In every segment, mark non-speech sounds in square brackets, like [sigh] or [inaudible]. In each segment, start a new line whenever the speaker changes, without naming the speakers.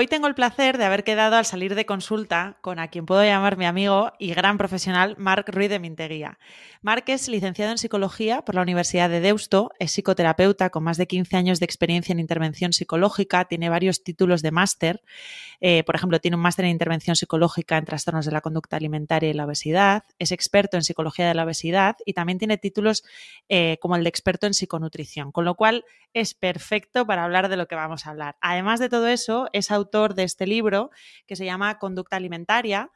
Hoy tengo el placer de haber quedado al salir de consulta con a quien puedo llamar mi amigo y gran profesional, Marc Ruiz de Minteguía. Marc es licenciado en psicología por la Universidad de Deusto, es psicoterapeuta con más de 15 años de experiencia en intervención psicológica, tiene varios títulos de máster, eh, por ejemplo, tiene un máster en intervención psicológica en trastornos de la conducta alimentaria y la obesidad, es experto en psicología de la obesidad y también tiene títulos eh, como el de experto en psiconutrición, con lo cual es perfecto para hablar de lo que vamos a hablar. Además de todo eso, es autor de este libro que se llama Conducta Alimentaria,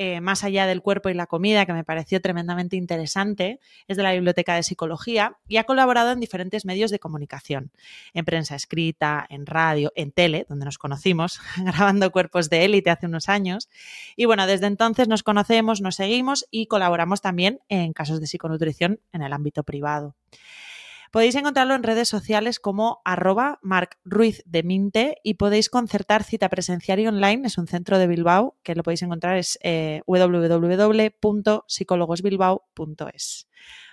eh, más allá del cuerpo y la comida, que me pareció tremendamente interesante, es de la Biblioteca de Psicología y ha colaborado en diferentes medios de comunicación, en prensa escrita, en radio, en tele, donde nos conocimos, [laughs] grabando cuerpos de élite hace unos años. Y bueno, desde entonces nos conocemos, nos seguimos y colaboramos también en casos de psiconutrición en el ámbito privado. Podéis encontrarlo en redes sociales como arroba Marc Ruiz de Minte y podéis concertar cita presencial y online. Es un centro de Bilbao que lo podéis encontrar es eh, www.psicologosbilbao.es.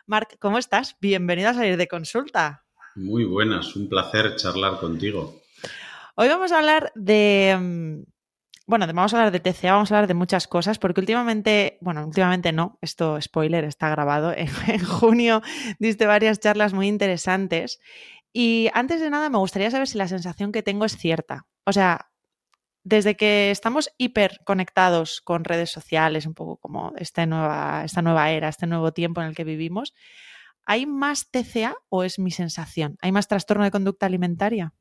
Marc, ¿cómo estás? Bienvenido a salir de consulta.
Muy buenas, un placer charlar contigo.
Hoy vamos a hablar de, mm, bueno, vamos a hablar de TCA, vamos a hablar de muchas cosas, porque últimamente, bueno, últimamente no, esto spoiler está grabado, [laughs] en, junio diste varias charlas muy interesantes. Y antes de nada me gustaría saber si la sensación que tengo es cierta. O sea, desde que estamos hiper conectados con redes sociales, un poco como esta nueva, esta nueva era, este nuevo tiempo en el que vivimos, ¿hay más TCA o es mi sensación? ¿Hay más trastorno de conducta alimentaria?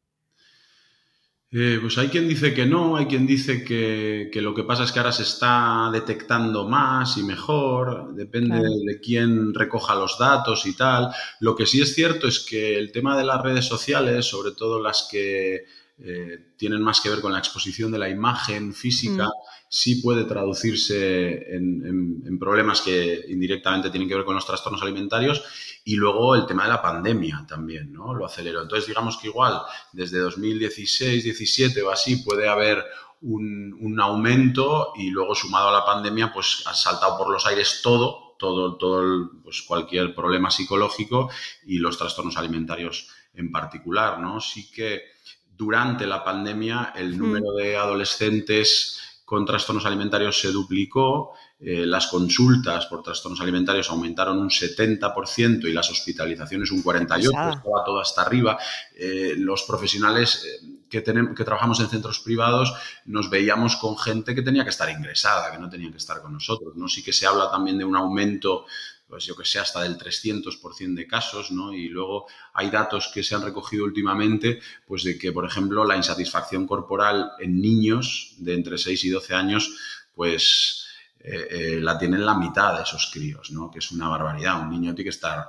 Eh, pues hay quien dice que no, hay quien dice que, lo que pasa es que ahora se está detectando más y mejor, depende de quién recoja los datos y tal. Lo que sí es cierto es que el tema de las redes sociales, sobre todo las que eh, tienen más que ver con la exposición de la imagen física, mm. sí puede traducirse en, problemas que indirectamente tienen que ver con los trastornos alimentarios y luego el tema de la pandemia también, ¿no? Lo aceleró. Entonces, digamos que igual desde 2016, 17 o así puede haber un, aumento y luego sumado a la pandemia, pues ha saltado por los aires todo, todo, todo pues cualquier problema psicológico y los trastornos alimentarios en particular, ¿no? Sí que durante la pandemia el número de adolescentes con trastornos alimentarios se duplicó, eh, las consultas por trastornos alimentarios aumentaron un 70% y las hospitalizaciones un 48%, estaba todo hasta arriba. Eh, los profesionales eh, que, tenemos, que trabajamos en centros privados nos veíamos con gente que tenía que estar ingresada, que no tenía que estar con nosotros. ¿no? Sí que se habla también de un aumento pues yo que sé, hasta del 300% de casos, ¿no? Y luego hay datos que se han recogido últimamente, pues de que, por ejemplo, la insatisfacción corporal en niños de entre 6 y 12 años, pues eh, eh, la tienen la mitad de esos críos, ¿no? Que es una barbaridad. Un niño tiene que estar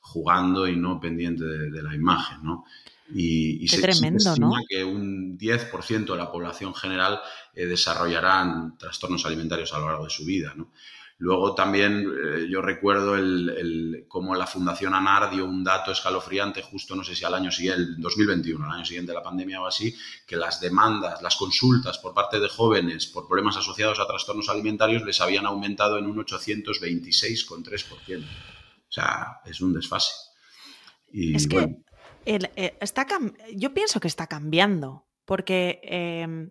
jugando y no pendiente de, la imagen, ¿no? Y,
se, tremendo, estima
que un 10% de la población general eh, desarrollarán trastornos alimentarios a lo largo de su vida, ¿no? Luego también eh, yo recuerdo el, cómo la Fundación ANAR dio un dato escalofriante justo, no sé si al año siguiente, el 2021, al año siguiente de la pandemia o así, que las demandas, las consultas por parte de jóvenes por problemas asociados a trastornos alimentarios les habían aumentado en un 826,3%. O sea, es un desfase.
es que eh, está yo pienso que está cambiando, porque... Em,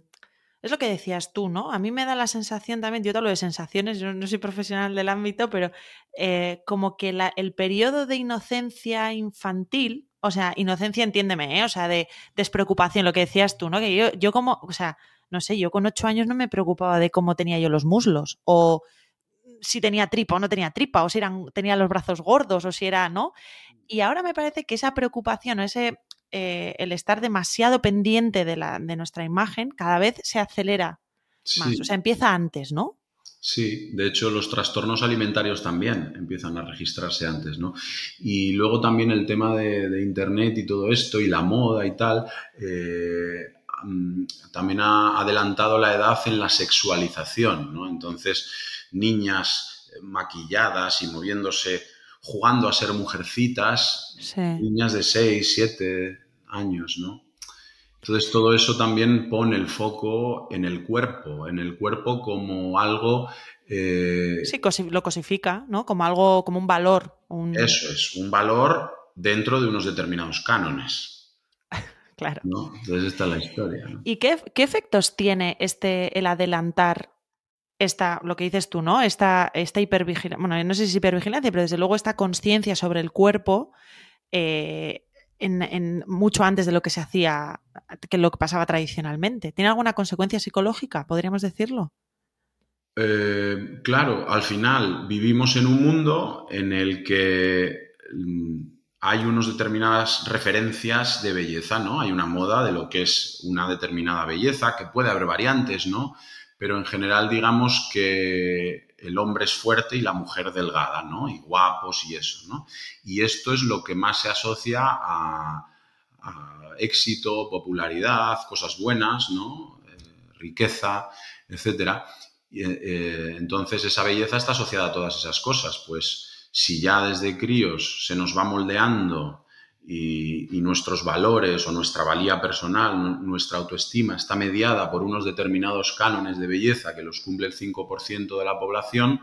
es lo que decías tú, ¿no? A mí me da la sensación también, yo te hablo de sensaciones, yo no soy profesional del ámbito, pero eh, como que el periodo de inocencia infantil, o sea, inocencia entiéndeme, ¿eh? o sea, de despreocupación, lo que decías tú, ¿no? Que yo, yo como, o sea, no sé, yo con ocho años no me preocupaba de cómo tenía yo los muslos, o si tenía tripa o no tenía tripa, o si eran, tenía los brazos gordos, o si era, ¿no? Y ahora me parece que esa preocupación, ese eh, el estar demasiado pendiente de, la, de, nuestra imagen cada vez se acelera más, o sea, empieza antes, ¿no?
Sí, de hecho los trastornos alimentarios también empiezan a registrarse antes, ¿no? Y luego también el tema de, Internet y todo esto y la moda y tal, eh, mm, también ha adelantado la edad en la sexualización, ¿no? Entonces, niñas maquilladas y moviéndose jugando a ser mujercitas, niñas de 6, 7 años, ¿no? Entonces todo eso también pone el foco en el cuerpo, en el cuerpo como algo...
Eh, sí, lo cosifica, ¿no? Como algo, como un valor.
Eso es, un valor dentro de unos determinados cánones. [laughs]
Claro.
Entonces esta es la historia.
¿Y qué, efectos tiene este el adelantar esta, lo que dices tú, ¿no? Esta, esta hipervigilancia, bueno, no sé si es hipervigilancia, pero desde luego esta conciencia sobre el cuerpo eh, en, mucho antes de lo que se hacía, que lo que pasaba tradicionalmente. ¿Tiene alguna consecuencia psicológica, podríamos decirlo?
Eh, claro, al final vivimos en un mundo en el que mm, hay unas determinadas referencias de belleza, ¿no? Hay una moda de lo que es una determinada belleza, que puede haber variantes, ¿no? Pero en general digamos que el hombre es fuerte y la mujer delgada, ¿no? Y guapos y eso, ¿no? Y esto es lo que más se asocia a, éxito, popularidad, cosas buenas, ¿no? Eh, riqueza, etcétera. Y, eh, entonces esa belleza está asociada a todas esas cosas, pues si ya desde críos se nos va moldeando y, nuestros valores o nuestra valía personal, nuestra autoestima está mediada por unos determinados cánones de belleza que los cumple el 5% de la población,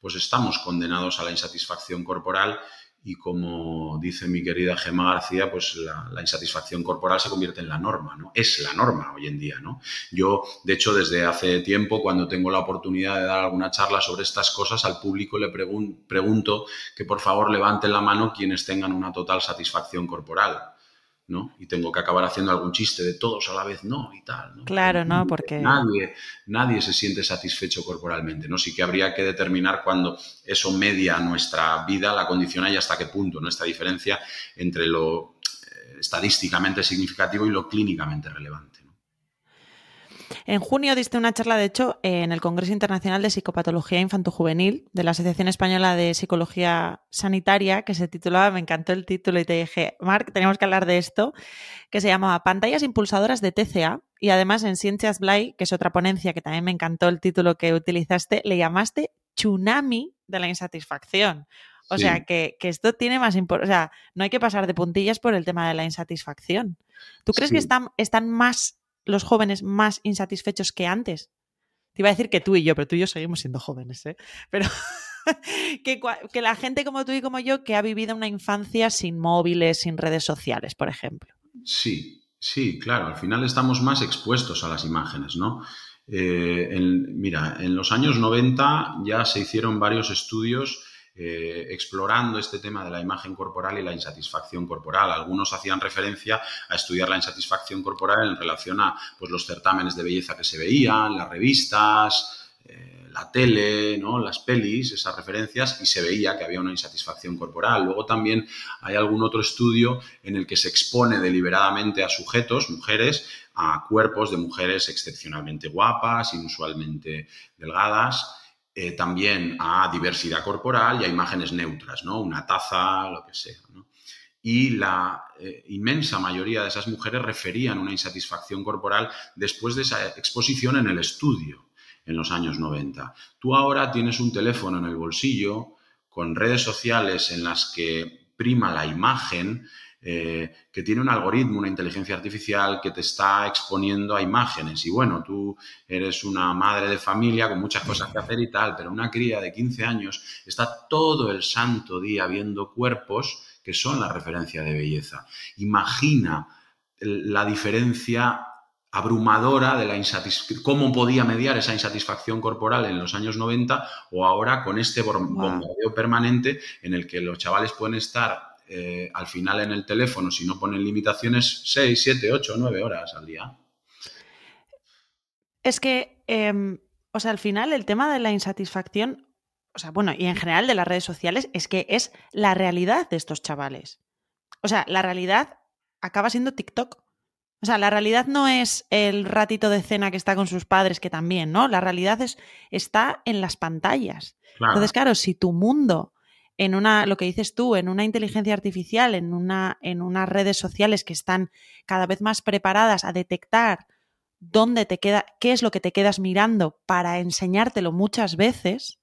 pues estamos condenados a la insatisfacción corporal y como dice mi querida Gemma García, pues la, insatisfacción corporal se convierte en la norma, ¿no? Es la norma hoy en día, ¿no? Yo, de hecho, desde hace tiempo, cuando tengo la oportunidad de dar alguna charla sobre estas cosas, al público le pregunto que por favor levanten la mano quienes tengan una total satisfacción corporal. Y tengo que acabar haciendo algún chiste de todos a la vez no y tal.
Claro, ¿no? Porque...
Nadie, nadie se siente satisfecho corporalmente, ¿no? Sí que habría que determinar cuando eso media nuestra vida, la condiciona y hasta qué punto, ¿no? Esta diferencia entre lo eh, estadísticamente significativo y lo clínicamente relevante.
En junio diste una charla, de hecho, en el Congreso Internacional de Psicopatología Infanto-Juvenil de la Asociación Española de Psicología Sanitaria, que se titulaba, me encantó el título y te dije, Marc, tenemos que hablar de esto, que se llamaba Pantallas impulsadoras de TCA. Y además en Ciencias Blay, que es otra ponencia que también me encantó el título que utilizaste, le llamaste Tsunami de la insatisfacción. O sea, que, esto tiene más importancia. O sea, no hay que pasar de puntillas por el tema de la insatisfacción. ¿Tú crees que están, están más los jóvenes más insatisfechos que antes. Te iba a decir que tú y yo, pero tú y yo seguimos siendo jóvenes, ¿eh? Pero [laughs] que, que, la gente como tú y como yo que ha vivido una infancia sin móviles, sin redes sociales, por ejemplo.
Sí, sí, claro. Al final estamos más expuestos a las imágenes, ¿no? Eh, mira, en los años 90 ya se hicieron varios estudios eh, explorando este tema de la imagen corporal y la insatisfacción corporal. Algunos hacían referencia a estudiar la insatisfacción corporal en relación a pues, los certámenes de belleza que se veían, las revistas, eh, la tele, ¿no? las pelis, esas referencias, y se veía que había una insatisfacción corporal. Luego también hay algún otro estudio en el que se expone deliberadamente a sujetos, mujeres, a cuerpos de mujeres excepcionalmente guapas, inusualmente delgadas, eh, también a diversidad corporal y a imágenes neutras, ¿no? Una taza, lo que sea. Y la eh, inmensa mayoría de esas mujeres referían una insatisfacción corporal después de esa exposición en el estudio en los años 90. Tú ahora tienes un teléfono en el bolsillo con redes sociales en las que prima la imagen, eh, que tiene un algoritmo, una inteligencia artificial que te está exponiendo a imágenes. Y bueno, tú eres una madre de familia con muchas cosas que hacer y tal, pero una cría de 15 años está todo el santo día viendo cuerpos que son la referencia de belleza. Imagina la diferencia abrumadora de la insatisfacción, cómo podía mediar esa insatisfacción corporal en los años 90 o ahora con este bombardeo permanente en el que los chavales pueden estar eh, al final en el teléfono, si no ponen limitaciones, 6, 7, 8, 9 horas al día.
Es que, em, o sea, al final el tema de la insatisfacción, o sea, bueno, y en general de las redes sociales, es que es la realidad de estos chavales. O sea, la realidad acaba siendo TikTok. O sea, la realidad no es el ratito de cena que está con sus padres, que también, ¿no? La realidad es, está en las pantallas. Entonces, claro, si tu mundo en una, lo que dices tú, en una inteligencia artificial, en, una, en unas redes sociales que están cada vez más preparadas a detectar dónde te queda, qué es lo que te quedas mirando para enseñártelo muchas veces,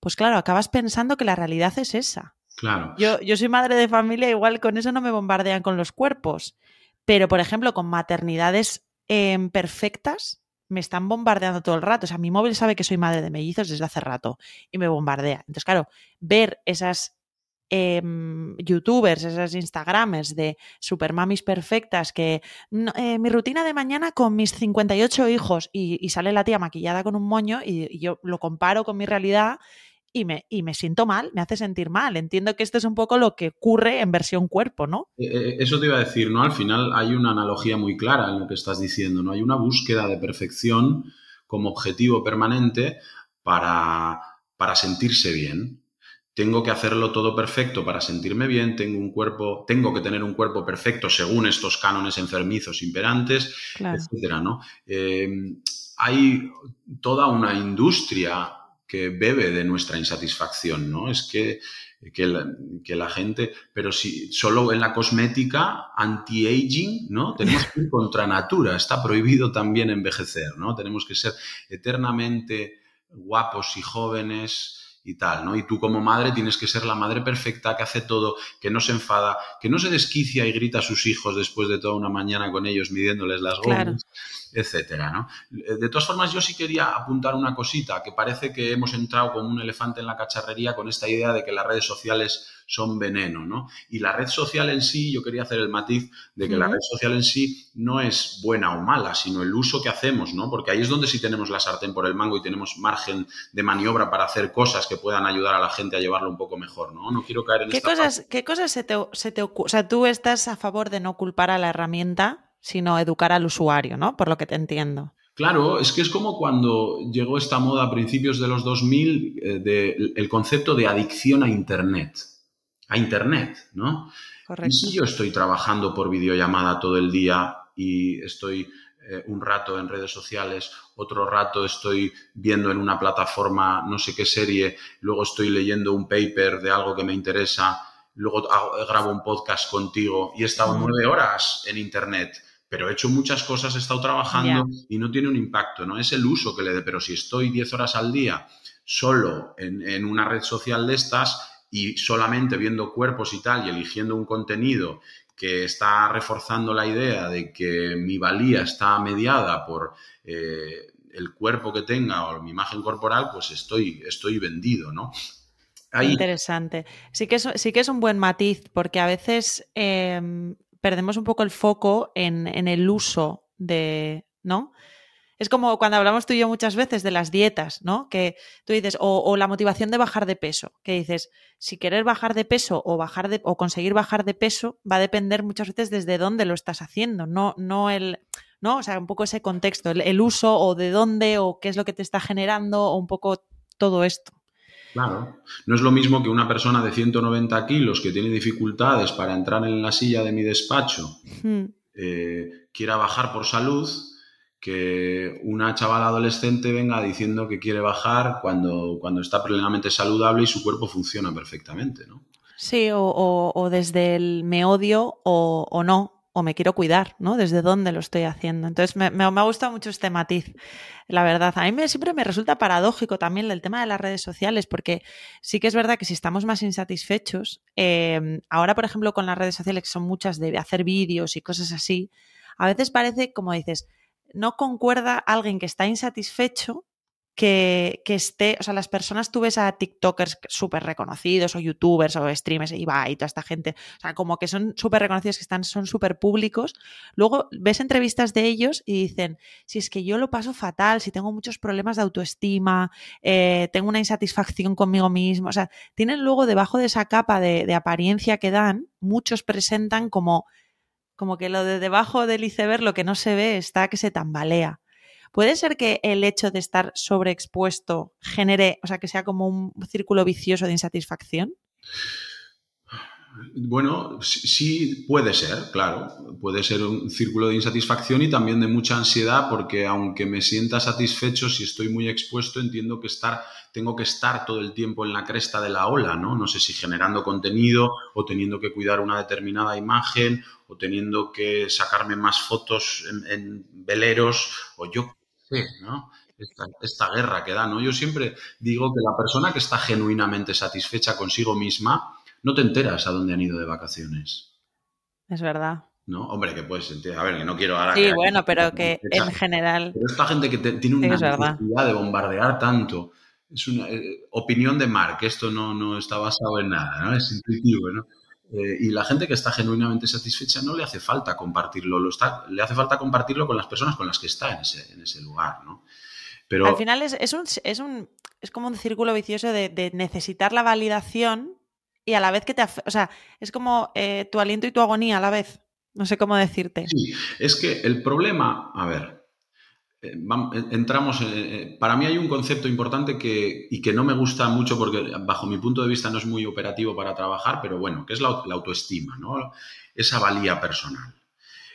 pues claro, acabas pensando que la realidad es esa.
Claro.
Yo, yo soy madre de familia, igual con eso no me bombardean con los cuerpos. Pero, por ejemplo, con maternidades em, perfectas, me están bombardeando todo el rato. O sea, mi móvil sabe que soy madre de mellizos desde hace rato y me bombardea. Entonces, claro, ver esas em, youtubers, esas instagramers de supermamis perfectas que eh, mi rutina de mañana con mis 58 hijos y, sale la tía maquillada con un moño y, yo lo comparo con mi realidad y me, y me, siento mal, me hace sentir mal. Entiendo que esto es un poco lo que ocurre en versión cuerpo, ¿no?
Eh, eh, eso te iba a decir, ¿no? Al final hay una analogía muy clara en lo que estás diciendo, ¿no? Hay una búsqueda de perfección como objetivo permanente para, para sentirse bien. Tengo que hacerlo todo perfecto para sentirme bien, tengo un cuerpo, tengo que tener un cuerpo perfecto según estos cánones enfermizos imperantes, etcétera, ¿no? Em, hay toda una industria que bebe de nuestra insatisfacción, ¿no? Es que, que, la, gente, pero si solo en la cosmética anti-aging, ¿no? Tenemos que ir [laughs] contra natura, está prohibido también envejecer, ¿no? Tenemos que ser eternamente guapos y jóvenes y tal, ¿no? Y tú como madre tienes que ser la madre perfecta, que hace todo, que no se enfada, que no se desquicia y grita a sus hijos después de toda una mañana con ellos midiéndoles las gomas etcétera, ¿no? Eh, de todas formas, yo sí quería apuntar una cosita, que parece que hemos entrado como un elefante en la cacharrería con esta idea de que las redes sociales son veneno, ¿no? Y la red social en sí, yo quería hacer el matiz de que la red social en sí no es buena o mala, sino el uso que hacemos, ¿no? Porque ahí es donde sí tenemos la sartén por el mango y tenemos margen de maniobra para hacer cosas que puedan ayudar a la gente a llevarlo un poco mejor, ¿no? No quiero caer en
¿Qué
esta
cosas, ¿Qué cosas se te, se te ocurren? O sea, tú estás a favor de no culpar a la herramienta sino educar al usuario, ¿no? Por lo que te entiendo.
Claro, es que es como cuando llegó esta moda a principios de los 2000, eh, de, el concepto de adicción a Internet. A Internet, ¿no? Correcto. Y si yo estoy trabajando por videollamada todo el día y estoy eh, un rato en redes sociales, otro rato estoy viendo en una plataforma no sé qué serie, luego estoy leyendo un paper de algo que me interesa, luego grabo un podcast contigo y he estado nueve horas en Internet pero he hecho muchas cosas, he estado trabajando y no tiene un impacto, ¿no? Es el uso que le dé, pero si estoy 10 horas al día solo en, una red social de estas y solamente viendo cuerpos y tal y eligiendo un contenido que está reforzando la idea de que mi valía está mediada por eh, el cuerpo que tenga o mi imagen corporal, pues estoy, estoy vendido, ¿no?
Interesante. Sí que, es, sí que es un buen matiz, porque a veces em, perdemos un poco el foco en, el uso de, ¿no? Es como cuando hablamos tú y yo muchas veces de las dietas, ¿no? Que tú dices, o, la motivación de bajar de peso, que dices, si querer bajar de peso o bajar de, o conseguir bajar de peso va a depender muchas veces desde dónde lo estás haciendo, no, no el, ¿no? O sea, un poco ese contexto, el uso o de dónde o qué es lo que te está generando o un poco todo esto.
Claro, no es lo mismo que una persona de 190 kilos que tiene dificultades para entrar en la silla de mi despacho hmm. eh, quiera bajar por salud que una chavala adolescente venga diciendo que quiere bajar cuando, cuando está plenamente saludable y su cuerpo funciona perfectamente, ¿no?
Sí, o, desde el me odio o, o no, me quiero cuidar, ¿no? Desde dónde lo estoy haciendo. Entonces, me, me, me, gusta mucho este matiz, la verdad. A mí me, siempre me resulta paradójico también el tema de las redes sociales, porque sí que es verdad que si estamos más insatisfechos, em, ahora, por ejemplo, con las redes sociales, que son muchas de hacer vídeos y cosas así, a veces parece, como dices, no concuerda alguien que está insatisfecho que, esté, o sea, las personas, tú ves a TikTokers súper reconocidos o YouTubers o streamers, y va, y toda esta gente, o sea, como que son súper reconocidos, que están, son súper públicos. Luego ves entrevistas de ellos y dicen, si es que yo lo paso fatal, si tengo muchos problemas de autoestima, eh, tengo una insatisfacción conmigo mismo, o sea, tienen luego debajo de esa capa de, de apariencia que dan, muchos presentan como como que lo de debajo del iceberg, lo que no se ve, está que se tambalea. ¿Puede ser que el hecho de estar sobreexpuesto genere, o sea, que sea como un círculo vicioso de insatisfacción?
Bueno, sí puede ser, claro. Puede ser un círculo de insatisfacción y también de mucha ansiedad porque aunque me sienta satisfecho, si estoy muy expuesto, entiendo que estar, tengo que estar todo el tiempo en la cresta de la ola, ¿no? No sé si generando contenido o teniendo que cuidar una determinada imagen o teniendo que sacarme más fotos en, en veleros o yo ¿no? Esta, guerra que da, ¿no? Yo siempre digo que la persona que está genuinamente satisfecha consigo misma, no te enteras a dónde han ido de vacaciones.
Es verdad.
¿No? Hombre, que puedes sentir, a ver, que no quiero ahora...
Sí, bueno, pero que en general...
Pero esta gente que tiene una necesidad de bombardear tanto es una eh, opinión de Mark, esto no, no está basado en nada, ¿no? es intuitivo. ¿no? Eh, y la gente que está genuinamente satisfecha no le hace falta compartirlo, lo está, le hace falta compartirlo con las personas con las que está en ese, en ese lugar. ¿no?
Pero... Al final es, es, un, es, un, es como un círculo vicioso de, de, necesitar la validación y a la vez que te... O sea, es como eh, tu aliento y tu agonía a la vez. No sé cómo decirte.
Sí, es que el problema, a ver, entramos, en, para mí hay un concepto importante que, y que no me gusta mucho porque bajo mi punto de vista no es muy operativo para trabajar, pero bueno, que es la, autoestima, ¿no? esa valía personal.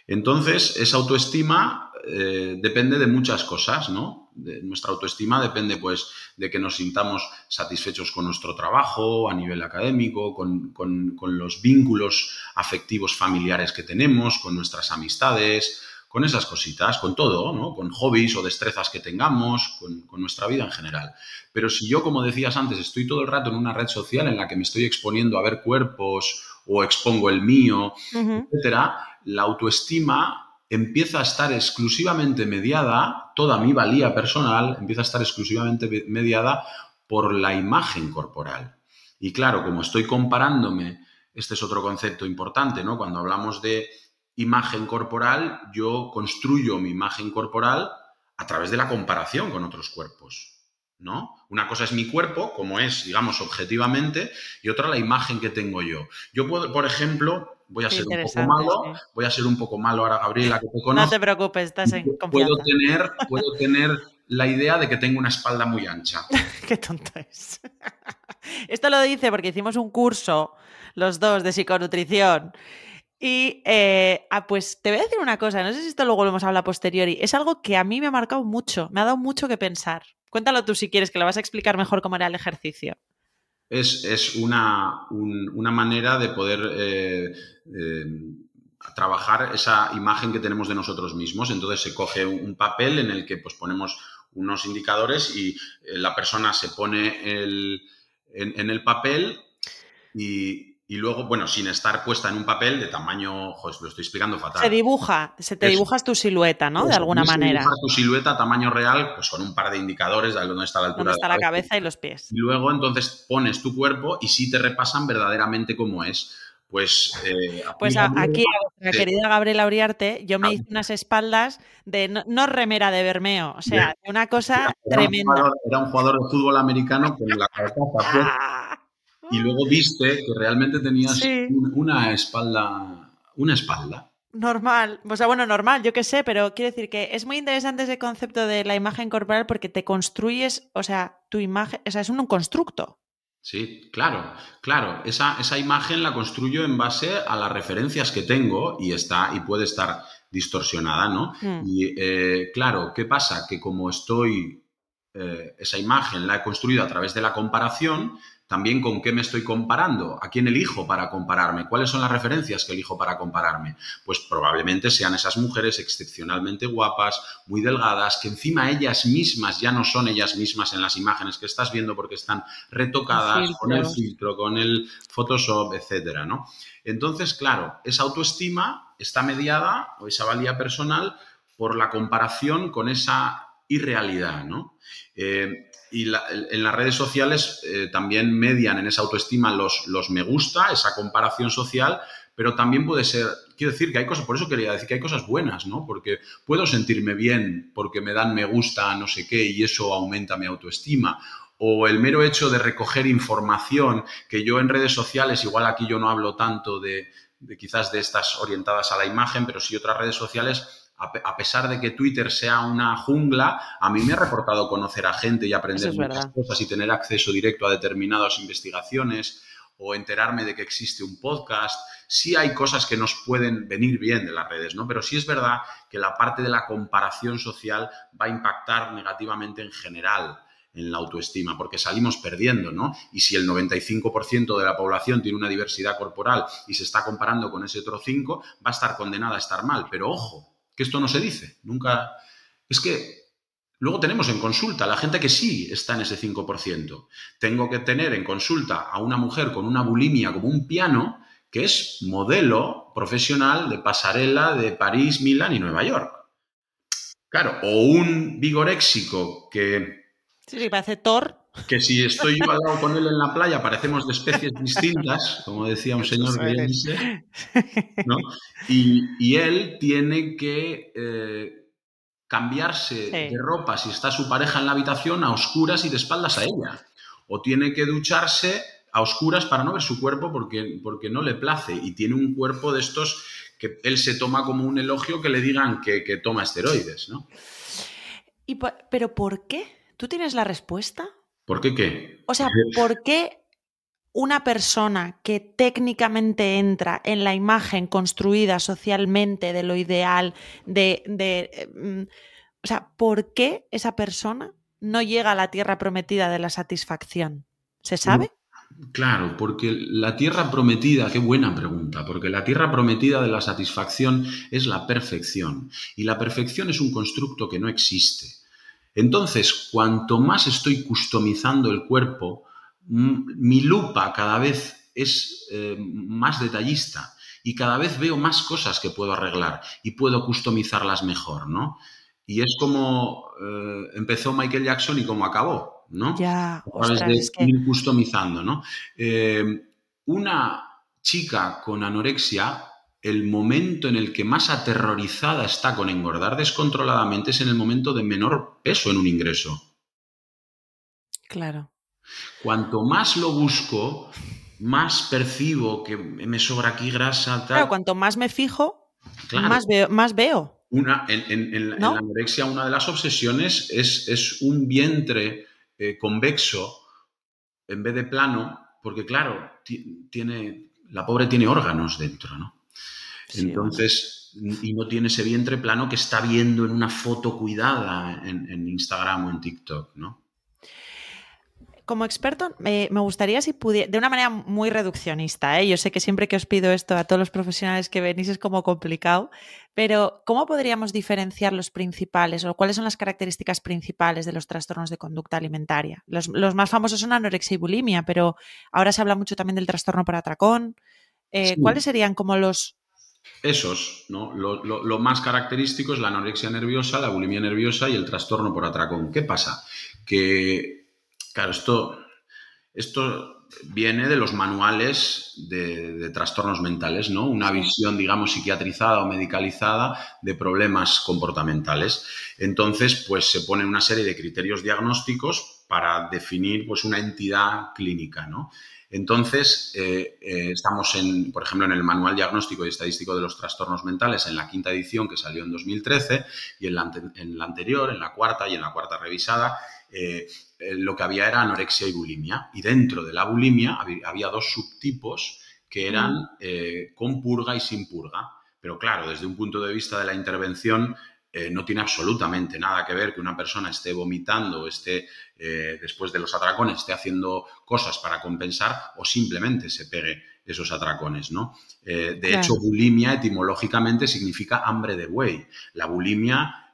Entonces, esa autoestima eh, depende de muchas cosas, ¿no? Nuestra autoestima depende, pues, de que nos sintamos satisfechos con nuestro trabajo, a nivel académico, con, con, con los vínculos afectivos familiares que tenemos, con nuestras amistades, con esas cositas, con todo, ¿no? Con hobbies o destrezas que tengamos, con, con, nuestra vida en general. Pero si yo, como decías antes, estoy todo el rato en una red social en la que me estoy exponiendo a ver cuerpos o expongo el mío, uh -huh. etcétera, la autoestima empieza a estar exclusivamente mediada, toda mi valía personal empieza a estar exclusivamente mediada por la imagen corporal. Y claro, como estoy comparándome, este es otro concepto importante, ¿no? Cuando hablamos de imagen corporal, yo construyo mi imagen corporal a través de la comparación con otros cuerpos. ¿No? Una cosa es mi cuerpo, como es, digamos, objetivamente, y otra la imagen que tengo yo. Yo puedo, por ejemplo, voy a ser un poco malo, sí. voy a ser un poco malo ahora, Gabriela, que te conozco.
No te preocupes, estás en confianza.
Puedo tener, puedo tener la idea de que tengo una espalda muy ancha. [laughs]
Qué tonto es. [laughs] Esto lo dice porque hicimos un curso, los dos, de psiconutrición. Y eh, ah, pues te voy a decir una cosa, no sé si esto luego lo hemos hablado posteriori, es algo que a mí me ha marcado mucho, me ha dado mucho que pensar. Cuéntalo tú si quieres, que lo vas a explicar mejor cómo era el ejercicio.
Es, es una, un, una, manera de poder eh, eh, trabajar esa imagen que tenemos de nosotros mismos. Entonces se coge un papel en el que pues, ponemos unos indicadores y la persona se pone el, en, el papel y, y luego, bueno, sin estar puesta en un papel de tamaño, joder, lo estoy explicando fatal.
Se dibuja, se te dibujas tu silueta, ¿no? Pues, de alguna manera.
Dibujas tu silueta tamaño real, pues con un par de indicadores de dónde está la altura.
Dónde está
la,
la cabeza y los pies.
Y luego, entonces, pones tu cuerpo y sí te repasan verdaderamente cómo es. Pues, eh,
pues a, aquí, a sí. querida Gabriela Uriarte, yo me hice unas espaldas de no, no remera de Bermeo, o sea, de una cosa
era,
tremenda.
Un jugador, era un jugador de fútbol americano con la cabeza ah y luego viste que realmente tenías sí. una espalda, una espalda.
Normal, o sea, bueno, normal, yo qué sé, pero quiero decir que es muy interesante ese concepto de la imagen corporal porque te construyes, o sea, tu imagen, o sea, es un constructo.
Sí, claro, claro. Esa, esa imagen la construyo en base a las referencias que tengo y está y puede estar distorsionada, ¿no? Mm. Y eh, claro, ¿qué pasa? Que como estoy, eh, esa imagen la he construido a través de la comparación, también con qué me estoy comparando, a quién elijo para compararme, cuáles son las referencias que elijo para compararme. Pues probablemente sean esas mujeres excepcionalmente guapas, muy delgadas, que encima ellas mismas ya no son ellas mismas en las imágenes que estás viendo porque están retocadas el con el filtro, con el Photoshop, etcétera, ¿no? Entonces, claro, esa autoestima está mediada, o esa valía personal, por la comparación con esa irrealidad, ¿no? Eh, y en las redes sociales eh, también median en esa autoestima los, los me gusta, esa comparación social, pero también puede ser, quiero decir que hay cosas, por eso quería decir que hay cosas buenas, ¿no? Porque puedo sentirme bien porque me dan me gusta, no sé qué, y eso aumenta mi autoestima. O el mero hecho de recoger información, que yo en redes sociales, igual aquí yo no hablo tanto de quizás de estas orientadas a la imagen, pero sí otras redes sociales, a pesar de que Twitter sea una jungla, a mí me ha reportado conocer a gente y aprender
es
muchas cosas y tener acceso directo a determinadas investigaciones o enterarme de que existe un podcast. Sí hay cosas que nos pueden venir bien de las redes, ¿no? Pero sí es verdad que la parte de la comparación social va a impactar negativamente en general en la autoestima, porque salimos perdiendo, ¿no? Y si el 95% de la población tiene una diversidad corporal y se está comparando con ese otro 5, va a estar condenada a estar mal. Pero ojo, que esto no se dice. Nunca. Es que luego tenemos en consulta la gente que sí está en ese 5%. Tengo que tener en consulta a una mujer con una bulimia como un piano que es modelo profesional de pasarela de París, Milán y Nueva York. Claro, o un vigoréxico que.
Sí, sí, parece Thor.
Que si estoy yo al lado con él en la playa, parecemos de especies distintas, como decía un señor [laughs] ¿no? y, él tiene que eh, cambiarse de ropa si está su pareja en la habitación a oscuras y de espaldas a ella. O tiene que ducharse a oscuras para no ver su cuerpo porque, porque no le place y tiene un cuerpo de estos que él se toma como un elogio que le digan que, toma esteroides, ¿no?
¿Y ¿Pero por qué? ¿Tú tienes la respuesta?
¿Por qué qué?
O sea, [laughs] ¿por qué una persona que técnicamente entra en la imagen construida socialmente de lo ideal, de, de mm, o sea, ¿por qué esa persona no llega a la tierra prometida de la satisfacción? ¿Se sabe?
Claro, porque la tierra prometida, qué buena pregunta, porque la tierra prometida de la satisfacción es la perfección y la perfección es un constructo que no existe. Entonces, cuanto más estoy customizando el cuerpo, mi lupa cada vez es eh, más detallista y cada vez veo más cosas que puedo arreglar y puedo customizarlas mejor, ¿no? Y es como eh, empezó Michael Jackson y como acabó, ¿no?
Ya,
de ir customizando, ¿no? Eh, una chica con anorexia, el momento en el que más aterrorizada está con engordar descontroladamente es en el momento de menor peso en un ingreso.
Claro.
Cuanto más lo busco, más percibo que me sobra aquí grasa. Tal.
Claro, cuanto más me fijo, más, veo, más veo.
Una, en, la anorexia, una de las obsesiones es, es un vientre eh, convexo en vez de plano, porque claro, tiene, la pobre tiene órganos dentro, ¿no? Entonces, y no tiene ese vientre plano que está viendo en una foto cuidada en, en Instagram o en TikTok, ¿no?
como experto, me gustaría si pudiera, de una manera muy reduccionista, ¿eh? yo sé que siempre que os pido esto a todos los profesionales que venís es como complicado, pero ¿cómo podríamos diferenciar los principales o cuáles son las características principales de los trastornos de conducta alimentaria? Los, más famosos son anorexia y bulimia, pero ahora se habla mucho también del trastorno por atracón. Eh, ¿Cuáles serían como los,
esos, ¿no? Lo, lo, más característico es la anorexia nerviosa, la bulimia nerviosa y el trastorno por atracón. ¿Qué pasa? Que Claro, esto, esto viene de los manuales de, trastornos mentales, ¿no? Una visión, digamos, psiquiatrizada o medicalizada de problemas comportamentales. Entonces, pues se ponen una serie de criterios diagnósticos para definir pues, una entidad clínica, ¿no? Entonces, eh, eh, estamos, en, por ejemplo, en el Manual Diagnóstico y Estadístico de los Trastornos Mentales, en la quinta edición que salió en 2013, y en la, en la anterior, en la cuarta y en la cuarta revisada, eh, lo que había era anorexia y bulimia. Y dentro de la bulimia había, dos subtipos que eran eh, con purga y sin purga. Pero claro, desde un punto de vista de la intervención, no tiene absolutamente nada que ver que una persona esté vomitando esté, después de los atracones, esté haciendo cosas para compensar o simplemente se pegue esos atracones, ¿no? de hecho, bulimia etimológicamente significa hambre de buey. La bulimia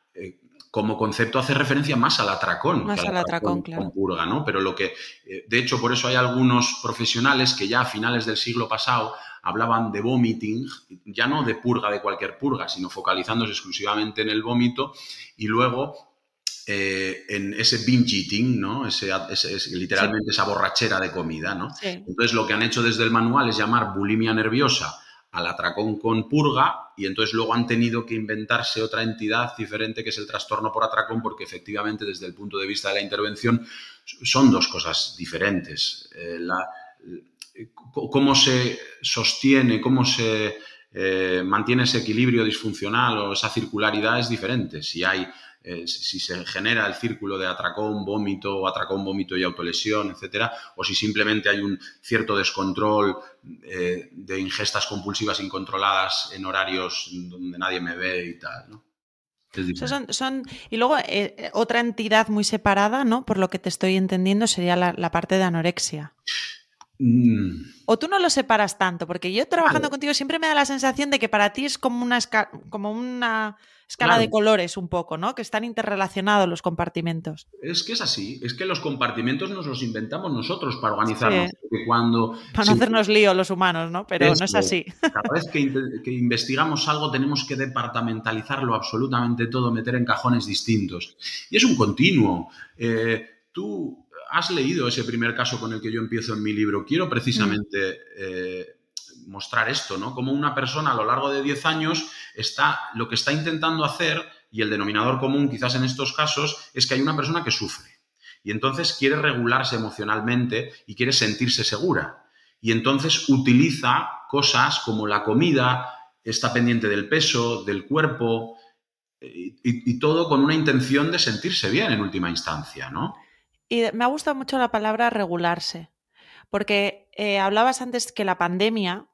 como concepto hace referencia más al atracón.
Más al atracón, claro.
Con purga, ¿no? Pero lo que, eh, de hecho, por eso hay algunos profesionales que ya a finales del siglo pasado hablaban de vomiting, ya no de purga de cualquier purga, sino focalizándose exclusivamente en el vómito y luego eh, en ese binge eating, ¿no? Ese, literalmente esa borrachera de comida, ¿no? Entonces lo que han hecho desde el manual es llamar bulimia nerviosa al atracón con purga y entonces luego han tenido que inventarse otra entidad diferente que es el trastorno por atracón porque efectivamente desde el punto de vista de la intervención son dos cosas diferentes. Eh, cómo se sostiene, cómo se eh, mantiene ese equilibrio disfuncional o esa circularidad es diferente. Si hay eh, si se genera el círculo de atracón, vómito, o atracón, vómito y autolesión, etcétera, o si simplemente hay un cierto descontrol eh, de ingestas compulsivas incontroladas en horarios donde nadie me ve y tal, ¿no?
Son, y luego eh, otra entidad muy separada, ¿no? Por lo que te estoy entendiendo, sería la, parte de anorexia. Mm. O tú no lo separas tanto, porque yo trabajando contigo siempre me da la sensación de que para ti es como una, como una escala de colores un poco, ¿no? Que están interrelacionados los compartimentos.
Es que es así, es que los compartimentos nos los inventamos nosotros para organizarnos. cuando,
para no hacernos lío los humanos, ¿no? Pero no es así.
Cada vez que, investigamos algo tenemos que departamentalizarlo absolutamente todo, meter en cajones distintos. Y es un continuo. Eh, tú has leído ese primer caso con el que yo empiezo en mi libro. Quiero precisamente eh, mostrar esto, ¿no? Como una persona a lo largo de 10 años está, lo que está intentando hacer, y el denominador común quizás en estos casos, es que hay una persona que sufre. Y entonces quiere regularse emocionalmente y quiere sentirse segura. Y entonces utiliza cosas como la comida, está pendiente del peso, del cuerpo, y, todo con una intención de sentirse bien en última instancia, ¿no?
Y me ha gustado mucho la palabra regularse, porque eh, hablabas antes que la pandemia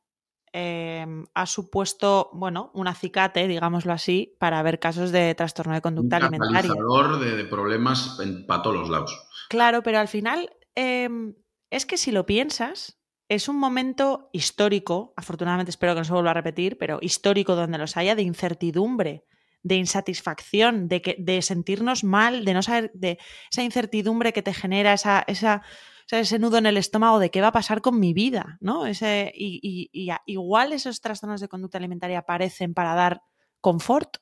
em, ha supuesto, bueno, un acicate, digámoslo así, para ver casos de trastorno de conducta un alimentaria.
De, de problemas en, para todos los lados.
Claro, pero al final em, es que si lo piensas, es un momento histórico, afortunadamente espero que no se vuelva a repetir, pero histórico donde los haya de incertidumbre de insatisfacción, de, que, de sentirnos mal, de no saber, de esa incertidumbre que te genera esa, esa, ese nudo en el estómago de qué va a pasar con mi vida, ¿no? Ese, y, igual esos trastornos de conducta alimentaria aparecen para dar confort.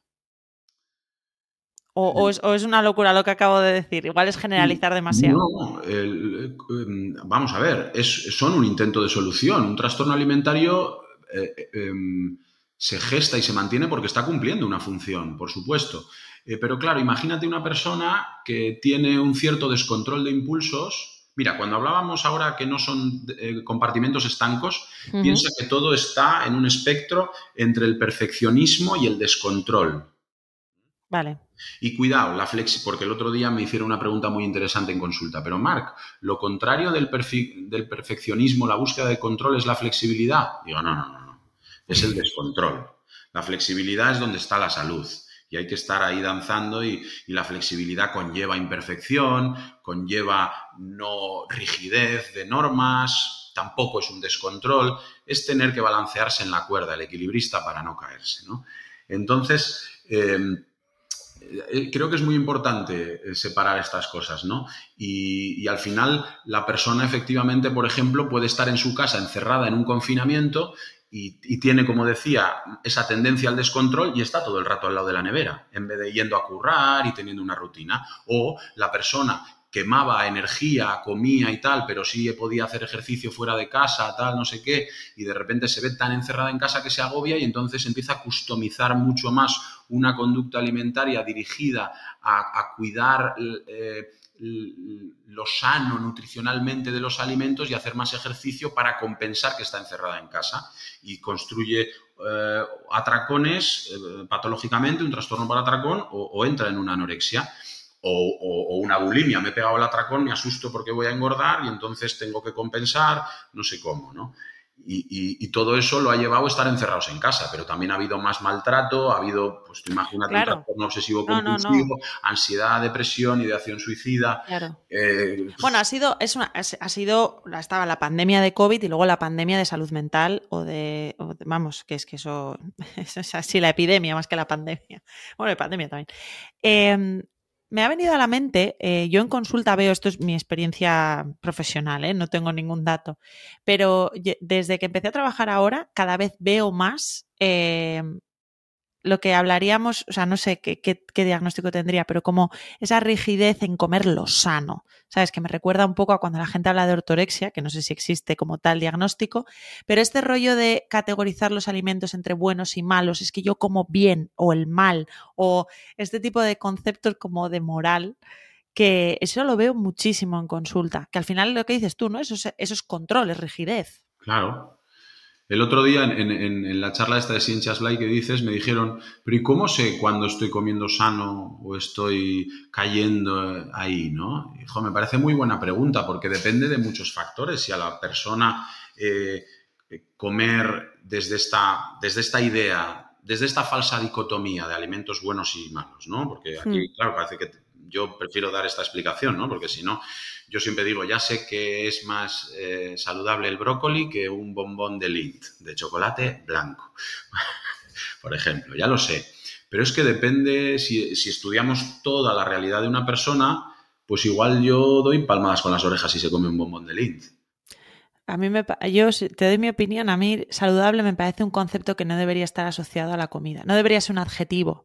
O, es, una locura lo que acabo de decir. Igual es generalizar demasiado.
No, em, vamos a ver, es, son un intento de solución. Un trastorno alimentario eh, eh, em, se gesta y se mantiene porque está cumpliendo una función, por supuesto. Eh, pero claro, imagínate una persona que tiene un cierto descontrol de impulsos. Mira, cuando hablábamos ahora que no son eh, compartimentos estancos, piensa que todo está en un espectro entre el perfeccionismo y el descontrol.
Vale.
Y cuidado, la flexi, porque el otro día me hicieron una pregunta muy interesante en consulta, pero Marc, lo contrario del, del perfeccionismo, la búsqueda de control es la flexibilidad. Digo, no, no, no es el descontrol. La flexibilidad es donde está la salud. Y hay que estar ahí danzando y, la flexibilidad conlleva imperfección, conlleva no rigidez de normas, tampoco es un descontrol, es tener que balancearse en la cuerda, el equilibrista para no caerse. Entonces, eh, eh, creo que es muy importante eh, separar estas cosas, ¿no? Y, al final la persona efectivamente, por ejemplo, puede estar en su casa encerrada en un confinamiento y, tiene, como decía, esa tendencia al descontrol y está todo el rato al lado de la nevera, en vez de yendo a currar y teniendo una rutina. O la persona quemaba energía, comía y tal, pero sí podía hacer ejercicio fuera de casa, tal, no sé qué, y de repente se ve tan encerrada en casa que se agobia y entonces empieza a customizar mucho más una conducta alimentaria dirigida a, cuidar eh, lo sano nutricionalmente de los alimentos y hacer más ejercicio para compensar que está encerrada en casa y construye eh, atracones eh, patológicamente, un trastorno para atracón o, entra en una anorexia. O, o, una bulimia, me he pegado el atracón, me asusto porque voy a engordar y entonces tengo que compensar, no sé cómo, ¿no? Y, todo eso lo ha llevado a estar encerrados en casa, pero también ha habido más maltrato, ha habido, pues tú imagínate, un trastorno obsesivo compulsivo, ansiedad, depresión, ideación suicida.
Eh, bueno, ha sido, es una, ha sido, estaba la pandemia de COVID y luego la pandemia de salud mental o de, vamos, que es que eso, [laughs] es así la epidemia más que la pandemia. Bueno, la pandemia también. Eh, me ha venido a la mente, eh, yo en consulta veo, esto es mi experiencia profesional, ¿eh? no tengo ningún dato, pero desde que empecé a trabajar ahora, cada vez veo más eh, lo que hablaríamos, o sea, no sé qué, diagnóstico tendría, pero como esa rigidez en comer lo sano, ¿sabes? Que me recuerda un poco a cuando la gente habla de ortorexia, que no sé si existe como tal diagnóstico, pero este rollo de categorizar los alimentos entre buenos y malos, es que yo como bien o el mal, o este tipo de conceptos como de moral, que eso lo veo muchísimo en consulta, que al final lo que dices tú, ¿no? Eso es, eso es control, es rigidez.
Claro, el otro día, en, la charla esta de Ciencias Light que dices, me dijeron, pero ¿y cómo sé cuándo estoy comiendo sano o estoy cayendo ahí? ¿no? Hijo, me parece muy buena pregunta porque depende de muchos factores. Si a la persona eh, comer desde esta, desde esta idea, desde esta falsa dicotomía de alimentos buenos y malos, ¿no? Porque aquí, hmm. claro, parece que yo prefiero dar esta explicación, ¿no? Porque si no, yo siempre digo, ya sé que es más eh, saludable el brócoli que un bombón de Lindt, de chocolate blanco, [laughs] por ejemplo, ya lo sé. Pero es que depende, si, estudiamos toda la realidad de una persona, pues igual yo doy palmadas con las orejas si se come un bombón de Lindt.
A mí me, yo te doy mi opinión, a mí saludable me parece un concepto que no debería estar asociado a la comida, no debería ser un adjetivo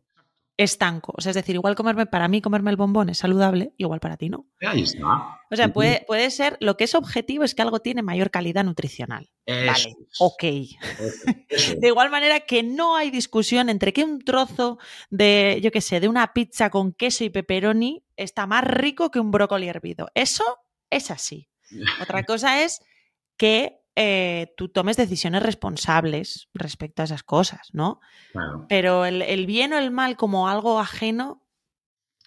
estanco. O sea, es decir, igual comerme, para mí comerme el bombón es saludable, igual para ti no.
Ahí está.
O sea, puede, puede ser, lo que es objetivo es que algo tiene mayor calidad nutricional. vale, ok. De igual manera que no hay discusión entre que un trozo de, yo qué sé, de una pizza con queso y pepperoni está más rico que un brócoli hervido. Eso es así. [laughs] Otra cosa es que eh, tú tomes decisiones responsables respecto a esas cosas, ¿no? Claro. Pero el, bien o el mal como algo ajeno.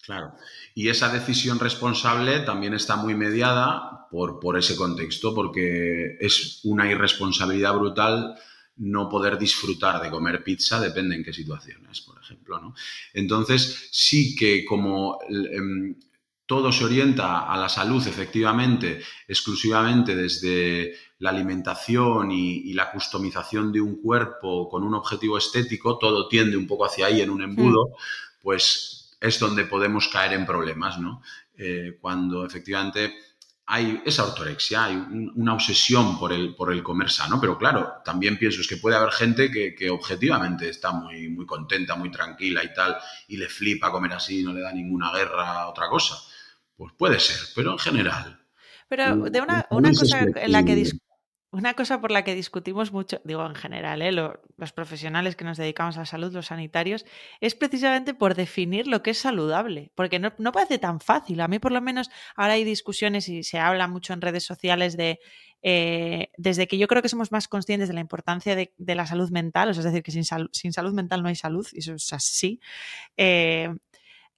Claro. Y esa decisión responsable también está muy mediada por, por ese contexto, porque es una irresponsabilidad brutal no poder disfrutar de comer pizza, depende en qué situaciones, por ejemplo. ¿no? Entonces, sí que como em, todo se orienta a la salud, efectivamente, exclusivamente desde la alimentación y, la customización de un cuerpo con un objetivo estético, todo tiende un poco hacia ahí en un embudo, mm. pues es donde podemos caer en problemas, ¿no? Eh, cuando efectivamente hay esa ortorexia, hay una obsesión por el, por el comer sano, pero claro, también pienso es que puede haber gente que, objetivamente está muy, muy contenta, muy tranquila y tal, y le flipa comer así, no le da ninguna guerra a otra cosa. Pues puede ser, pero en general.
Pero de una, cosa en la que una cosa por la que discutimos mucho, digo en general, ¿eh? los profesionales que nos dedicamos a la salud, los sanitarios, es precisamente por definir lo que es saludable, porque no, parece tan fácil. A mí por lo menos ahora hay discusiones y se habla mucho en redes sociales de, eh, desde que yo creo que somos más conscientes de la importancia de, la salud mental, es decir, que sin, sin, salud mental no hay salud, y eso es así. Eh,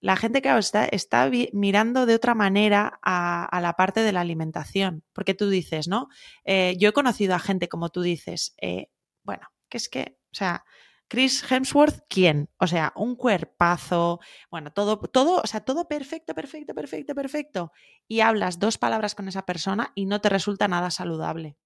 la gente, claro, está, está mirando de otra manera a, la parte de la alimentación, porque tú dices, ¿no? Eh, yo he conocido a gente, como tú dices, eh, bueno, que es que, o sea, Chris Hemsworth, ¿quién? O sea, un cuerpazo, bueno, todo, todo, o sea, todo perfecto, perfecto, perfecto, perfecto. Y hablas dos palabras con esa persona y no te resulta nada saludable.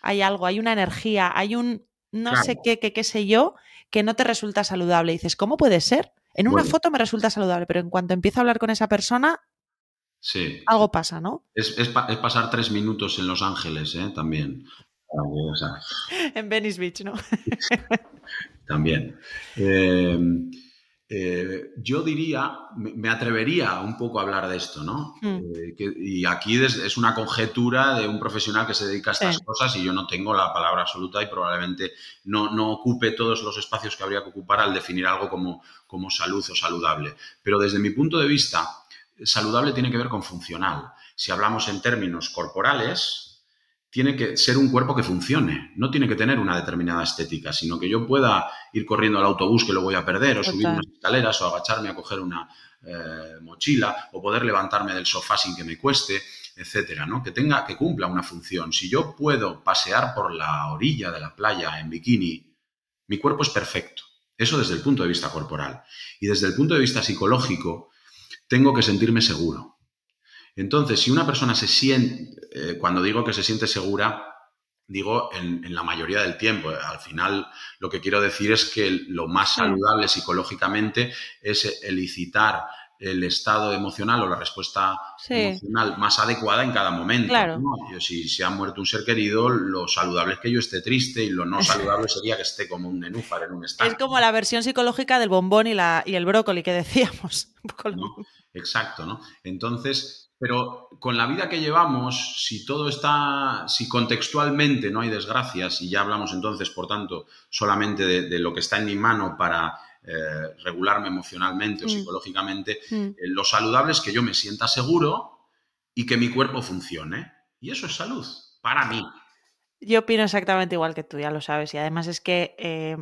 Hay algo, hay una energía, hay un no sé qué, qué, qué sé yo, que no te resulta saludable. Y dices, ¿cómo puede ser? En una foto me resulta saludable, pero en cuanto empiezo a hablar con esa persona,
sí.
algo pasa, ¿no?
Es, pasar tres minutos en Los Ángeles, ¿eh? También. [laughs]
en Venice Beach, ¿no? [laughs]
también. Eh, eh, yo diría, me atrevería un poco a hablar de esto, ¿no? Mm. Eh, y aquí es, una conjetura de un profesional que se dedica a estas cosas y yo no tengo la palabra absoluta y probablemente no, no, ocupe todos los espacios que habría que ocupar al definir algo como, como salud o saludable. Pero desde mi punto de vista, saludable tiene que ver con funcional. Si hablamos en términos corporales, tiene que ser un cuerpo que funcione, no tiene que tener una determinada estética, sino que yo pueda ir corriendo al autobús que lo voy a perder, o subir unas escaleras, o agacharme a coger una eh, mochila, o poder levantarme del sofá sin que me cueste, etcétera, ¿no? Que tenga, que cumpla una función. Si yo puedo pasear por la orilla de la playa en bikini, mi cuerpo es perfecto. Eso desde el punto de vista corporal. Y desde el punto de vista psicológico, tengo que sentirme seguro. Entonces, si una persona se siente, eh, cuando digo que se siente segura, digo en, la mayoría del tiempo. Al final, lo que quiero decir es que lo más saludable psicológicamente es elicitar el estado emocional o la respuesta emocional más adecuada en cada momento.
Claro.
si se ha muerto un ser querido, lo saludable es que yo esté triste y lo no saludable sería que esté como un nenúfar en un estado.
Es como la versión psicológica del bombón y, la, y el brócoli que decíamos.
Exacto, ¿no? Entonces, pero con la vida que llevamos, si todo está, si contextualmente no hay desgracias, y ya hablamos entonces, por tanto, solamente de, lo que está en mi mano para eh, regularme emocionalmente o mm. psicológicamente, mm. Eh, lo saludable es que yo me sienta seguro y que mi cuerpo funcione. Y eso es salud, para mí.
Yo opino exactamente igual que tú, ya lo sabes. Y además es que eh,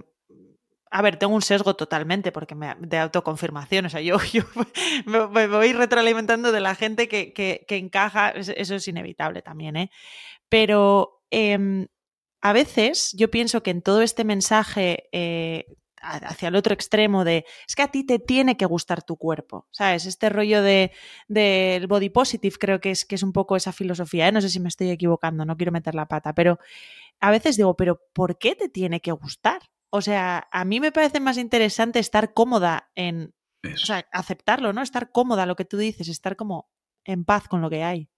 a ver, tengo un sesgo totalmente porque me, de autoconfirmación, o sea, yo, [laughs] me, voy retroalimentando de la gente que, encaja, eso es inevitable también, ¿eh? Pero em, a veces yo pienso que en todo este mensaje eh, hacia el otro extremo de, es que a ti te tiene que gustar tu cuerpo, ¿sabes? Este rollo del de, body positive creo que es, que es un poco esa filosofía, ¿eh? no sé si me estoy equivocando, no quiero meter la pata, pero a veces digo, pero ¿por qué te tiene que gustar? O sea, a mí me parece más interesante estar cómoda en, o sea, aceptarlo, ¿no? Estar cómoda, lo que tú dices, estar como en paz con lo que hay.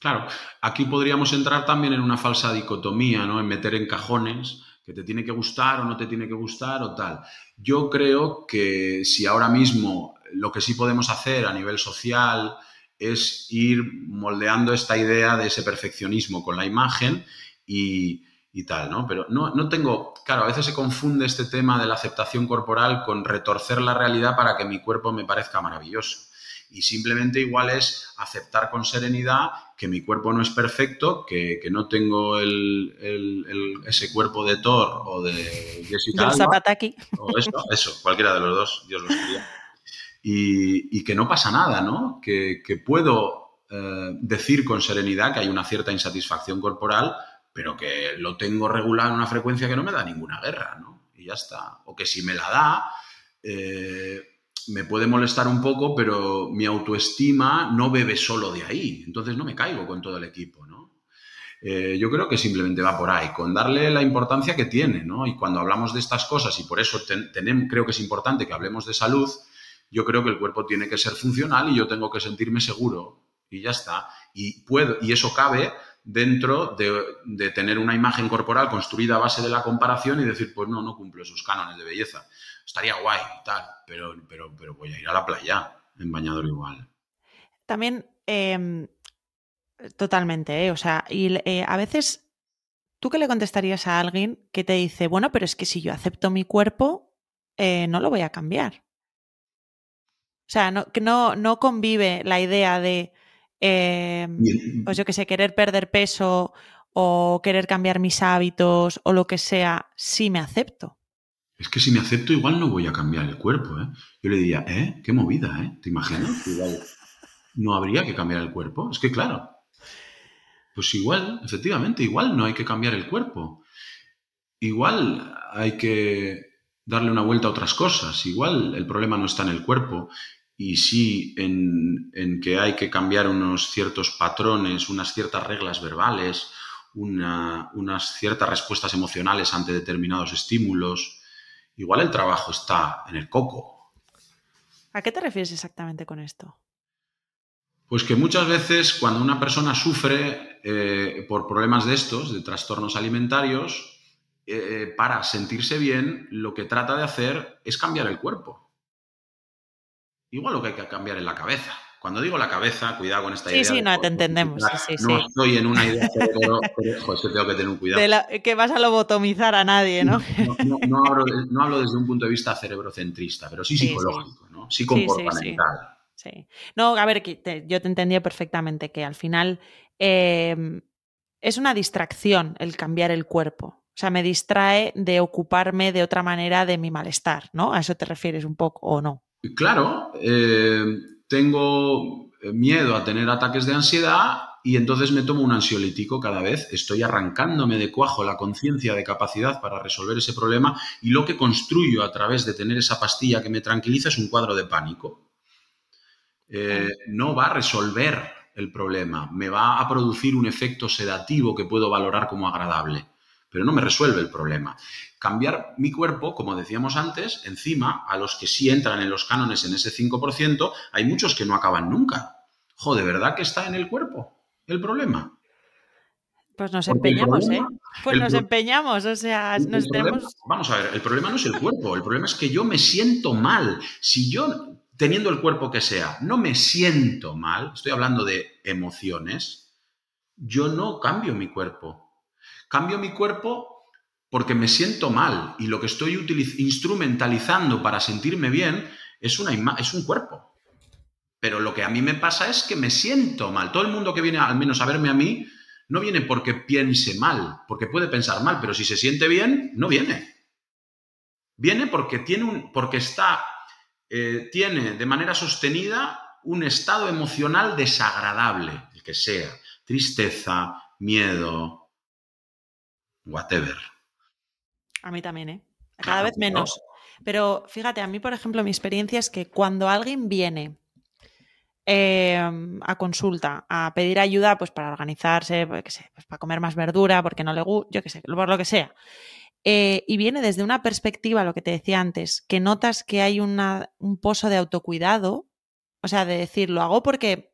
Claro, aquí podríamos entrar también en una falsa dicotomía, ¿no? En meter en cajones que te tiene que gustar o no te tiene que gustar o tal. Yo creo que si ahora mismo lo que sí podemos hacer a nivel social es ir moldeando esta idea de ese perfeccionismo con la imagen y, tal, ¿no? Pero no, no, tengo, claro, a veces se confunde este tema de la aceptación corporal con retorcer la realidad para que mi cuerpo me parezca maravilloso. Y simplemente igual es aceptar con serenidad que mi cuerpo no es perfecto, que, no tengo ese cuerpo de Thor o de
Jessica Zapataki.
O eso, eso, cualquiera de los dos, Dios los quiera. Y, que no pasa nada, ¿no? Que, puedo eh, decir con serenidad que hay una cierta insatisfacción corporal, pero que lo tengo regulado en una frecuencia que no me da ninguna guerra, ¿no? Y ya está. O que si me la da, eh, me puede molestar un poco, pero mi autoestima no bebe solo de ahí. Entonces no me caigo con todo el equipo, ¿no? Eh, yo creo que simplemente va por ahí, con darle la importancia que tiene, ¿no? Y cuando hablamos de estas cosas, y por eso creo que es importante que hablemos de salud, yo creo que el cuerpo tiene que ser funcional y yo tengo que sentirme seguro y ya está. Y, puedo, y eso cabe dentro de, tener una imagen corporal construida a base de la comparación y decir, pues no, no cumplo esos cánones de belleza. Estaría guay y tal, pero, pero, pero voy a ir a la playa en bañador igual.
También, em, totalmente, ¿eh? o sea, y eh, a veces, ¿tú qué le contestarías a alguien que te dice, bueno, pero es que si yo acepto mi cuerpo, eh, no lo voy a cambiar? O sea, no, no, no convive la idea de Em, pues yo que sé, querer perder peso o querer cambiar mis hábitos o lo que sea, si me acepto.
Es que si me acepto, igual no voy a cambiar el cuerpo, ¿eh? Yo le diría, ¿eh? Qué movida, ¿eh? ¿Te imaginas? [laughs] Igual no habría que cambiar el cuerpo. Es que, claro, pues igual, efectivamente, igual no hay que cambiar el cuerpo. Igual hay que darle una vuelta a otras cosas. Igual el problema no está en el cuerpo y sí en, que hay que cambiar unos ciertos patrones, unas ciertas reglas verbales, unas ciertas respuestas emocionales ante determinados estímulos. Igual el trabajo está en el coco.
¿A qué te refieres exactamente con esto?
Pues que muchas veces cuando una persona sufre eh, por problemas de estos, de trastornos alimentarios, eh, para sentirse bien, lo que trata de hacer es cambiar el cuerpo. Igual lo que hay que cambiar es la cabeza. Cuando digo la cabeza, cuidado con esta idea.
Sí, sí, no, te entendemos.
no estoy en una idea pero [laughs] tengo que tener un cuidado.
que vas a lobotomizar a nadie, ¿no?
No, hablo, desde un punto de vista cerebrocentrista, pero sí, psicológico, ¿no? Sí comportamental.
Sí, No, a ver, yo te entendía perfectamente que al final em, es una distracción el cambiar el cuerpo. O sea, me distrae de ocuparme de otra manera de mi malestar, ¿no? ¿A eso te refieres un poco o no?
Claro, eh, tengo miedo a tener ataques de ansiedad y entonces me tomo un ansiolítico cada vez. Estoy arrancándome de cuajo la conciencia de capacidad para resolver ese problema y lo que construyo a través de tener esa pastilla que me tranquiliza es un cuadro de pánico. Eh, no va a resolver el problema, me va a producir un efecto sedativo que puedo valorar como agradable pero no me resuelve el problema. Cambiar mi cuerpo, como decíamos antes, encima, a los que sí entran en los cánones en ese 5%, hay muchos que no acaban nunca. Joder, ¿de verdad que está en el cuerpo el problema?
Pues nos empeñamos, ¿eh? Pues nos empeñamos, o sea, nos tenemos...
Vamos a ver, el problema no es el cuerpo, el problema es que yo me siento mal. Si yo, teniendo el cuerpo que sea, no me siento mal, estoy hablando de emociones, yo no cambio mi cuerpo. Cambio mi cuerpo porque me siento mal y lo que estoy instrumentalizando para sentirme bien es, una es un cuerpo. Pero lo que a mí me pasa es que me siento mal. Todo el mundo que viene al menos a verme a mí no viene porque piense mal, porque puede pensar mal, pero si se siente bien, no viene. Viene porque tiene un, porque está, eh, tiene de manera sostenida un estado emocional desagradable, el que sea, tristeza, miedo, whatever.
A mí también, ¿eh? Cada vez menos. Pero fíjate, a mí, por ejemplo, mi experiencia es que cuando alguien viene em, a consulta a pedir ayuda pues para organizarse, pues, pues para comer más verdura, porque no le gusta, yo qué sé, por lo que sea. Eh, y viene desde una perspectiva, lo que te decía antes, que notas que hay un pozo de autocuidado, o sea, de decir, lo hago porque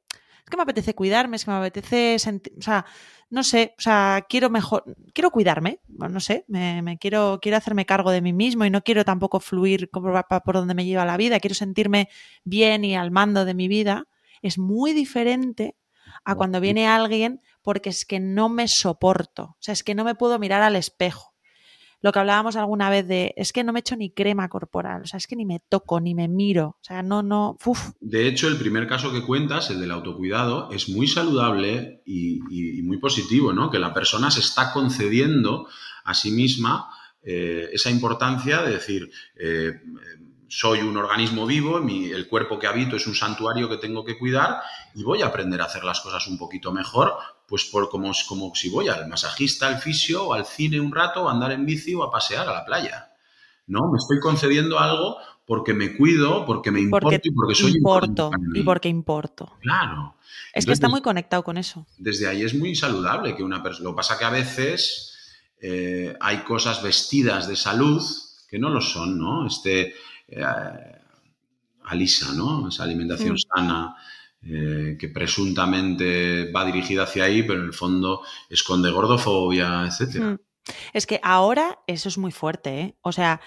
es que me apetece cuidarme, es que me apetece sentir, o sea, no sé, o sea, quiero mejor, quiero cuidarme, no sé, me, quiero, quiero hacerme cargo de mí mismo y no quiero tampoco fluir por, por donde me lleva la vida, quiero sentirme bien y al mando de mi vida, es muy diferente a cuando viene alguien porque es que no me soporto, o sea, es que no me puedo mirar al espejo lo que hablábamos alguna vez de, es que no me echo ni crema corporal, o sea, es que ni me toco, ni me miro, o sea, no, no.
De hecho, el primer caso que cuentas, el del autocuidado, es muy saludable y, muy positivo, ¿no? Que la persona se está concediendo a sí misma eh, esa importancia de decir, eh, soy un organismo vivo, el cuerpo que habito es un santuario que tengo que cuidar y voy a aprender a hacer las cosas un poquito mejor, pues por como, como si voy al masajista, al fisio, o al cine un rato, o a andar en bici o a pasear a la playa. ¿No? Me estoy concediendo algo porque me cuido, porque me importo y porque soy
importo y porque importo.
Claro.
Es que está muy conectado con eso.
Desde ahí es muy saludable que una persona. Lo que pasa que a veces eh, hay cosas vestidas de salud que no lo son, ¿no? Este, eh, Alisa, ¿no? Esa alimentación mm. sana eh, que presuntamente va dirigida hacia ahí, pero en el fondo esconde gordofobia. Mm.
Es que ahora eso es muy fuerte, ¿eh? O sea,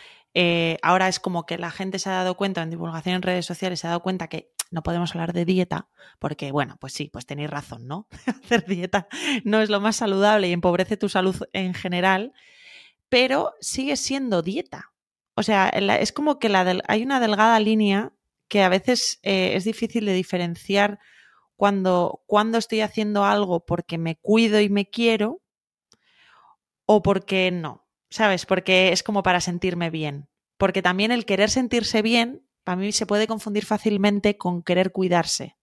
ahora es como que la gente se ha dado cuenta en divulgación en redes sociales, se ha dado cuenta que no podemos hablar de dieta, porque bueno, pues sí, pues tenéis razón, ¿no? [laughs] Hacer dieta no es lo más saludable y empobrece tu salud en general, pero sigue siendo dieta. O sea, es como que hay una delgada línea que a veces eh, es difícil de diferenciar cuando, cuando estoy haciendo algo porque me cuido y me quiero o porque no, ¿sabes? Porque es como para sentirme bien. Porque también el querer sentirse bien, para mí se puede confundir fácilmente con querer cuidarse.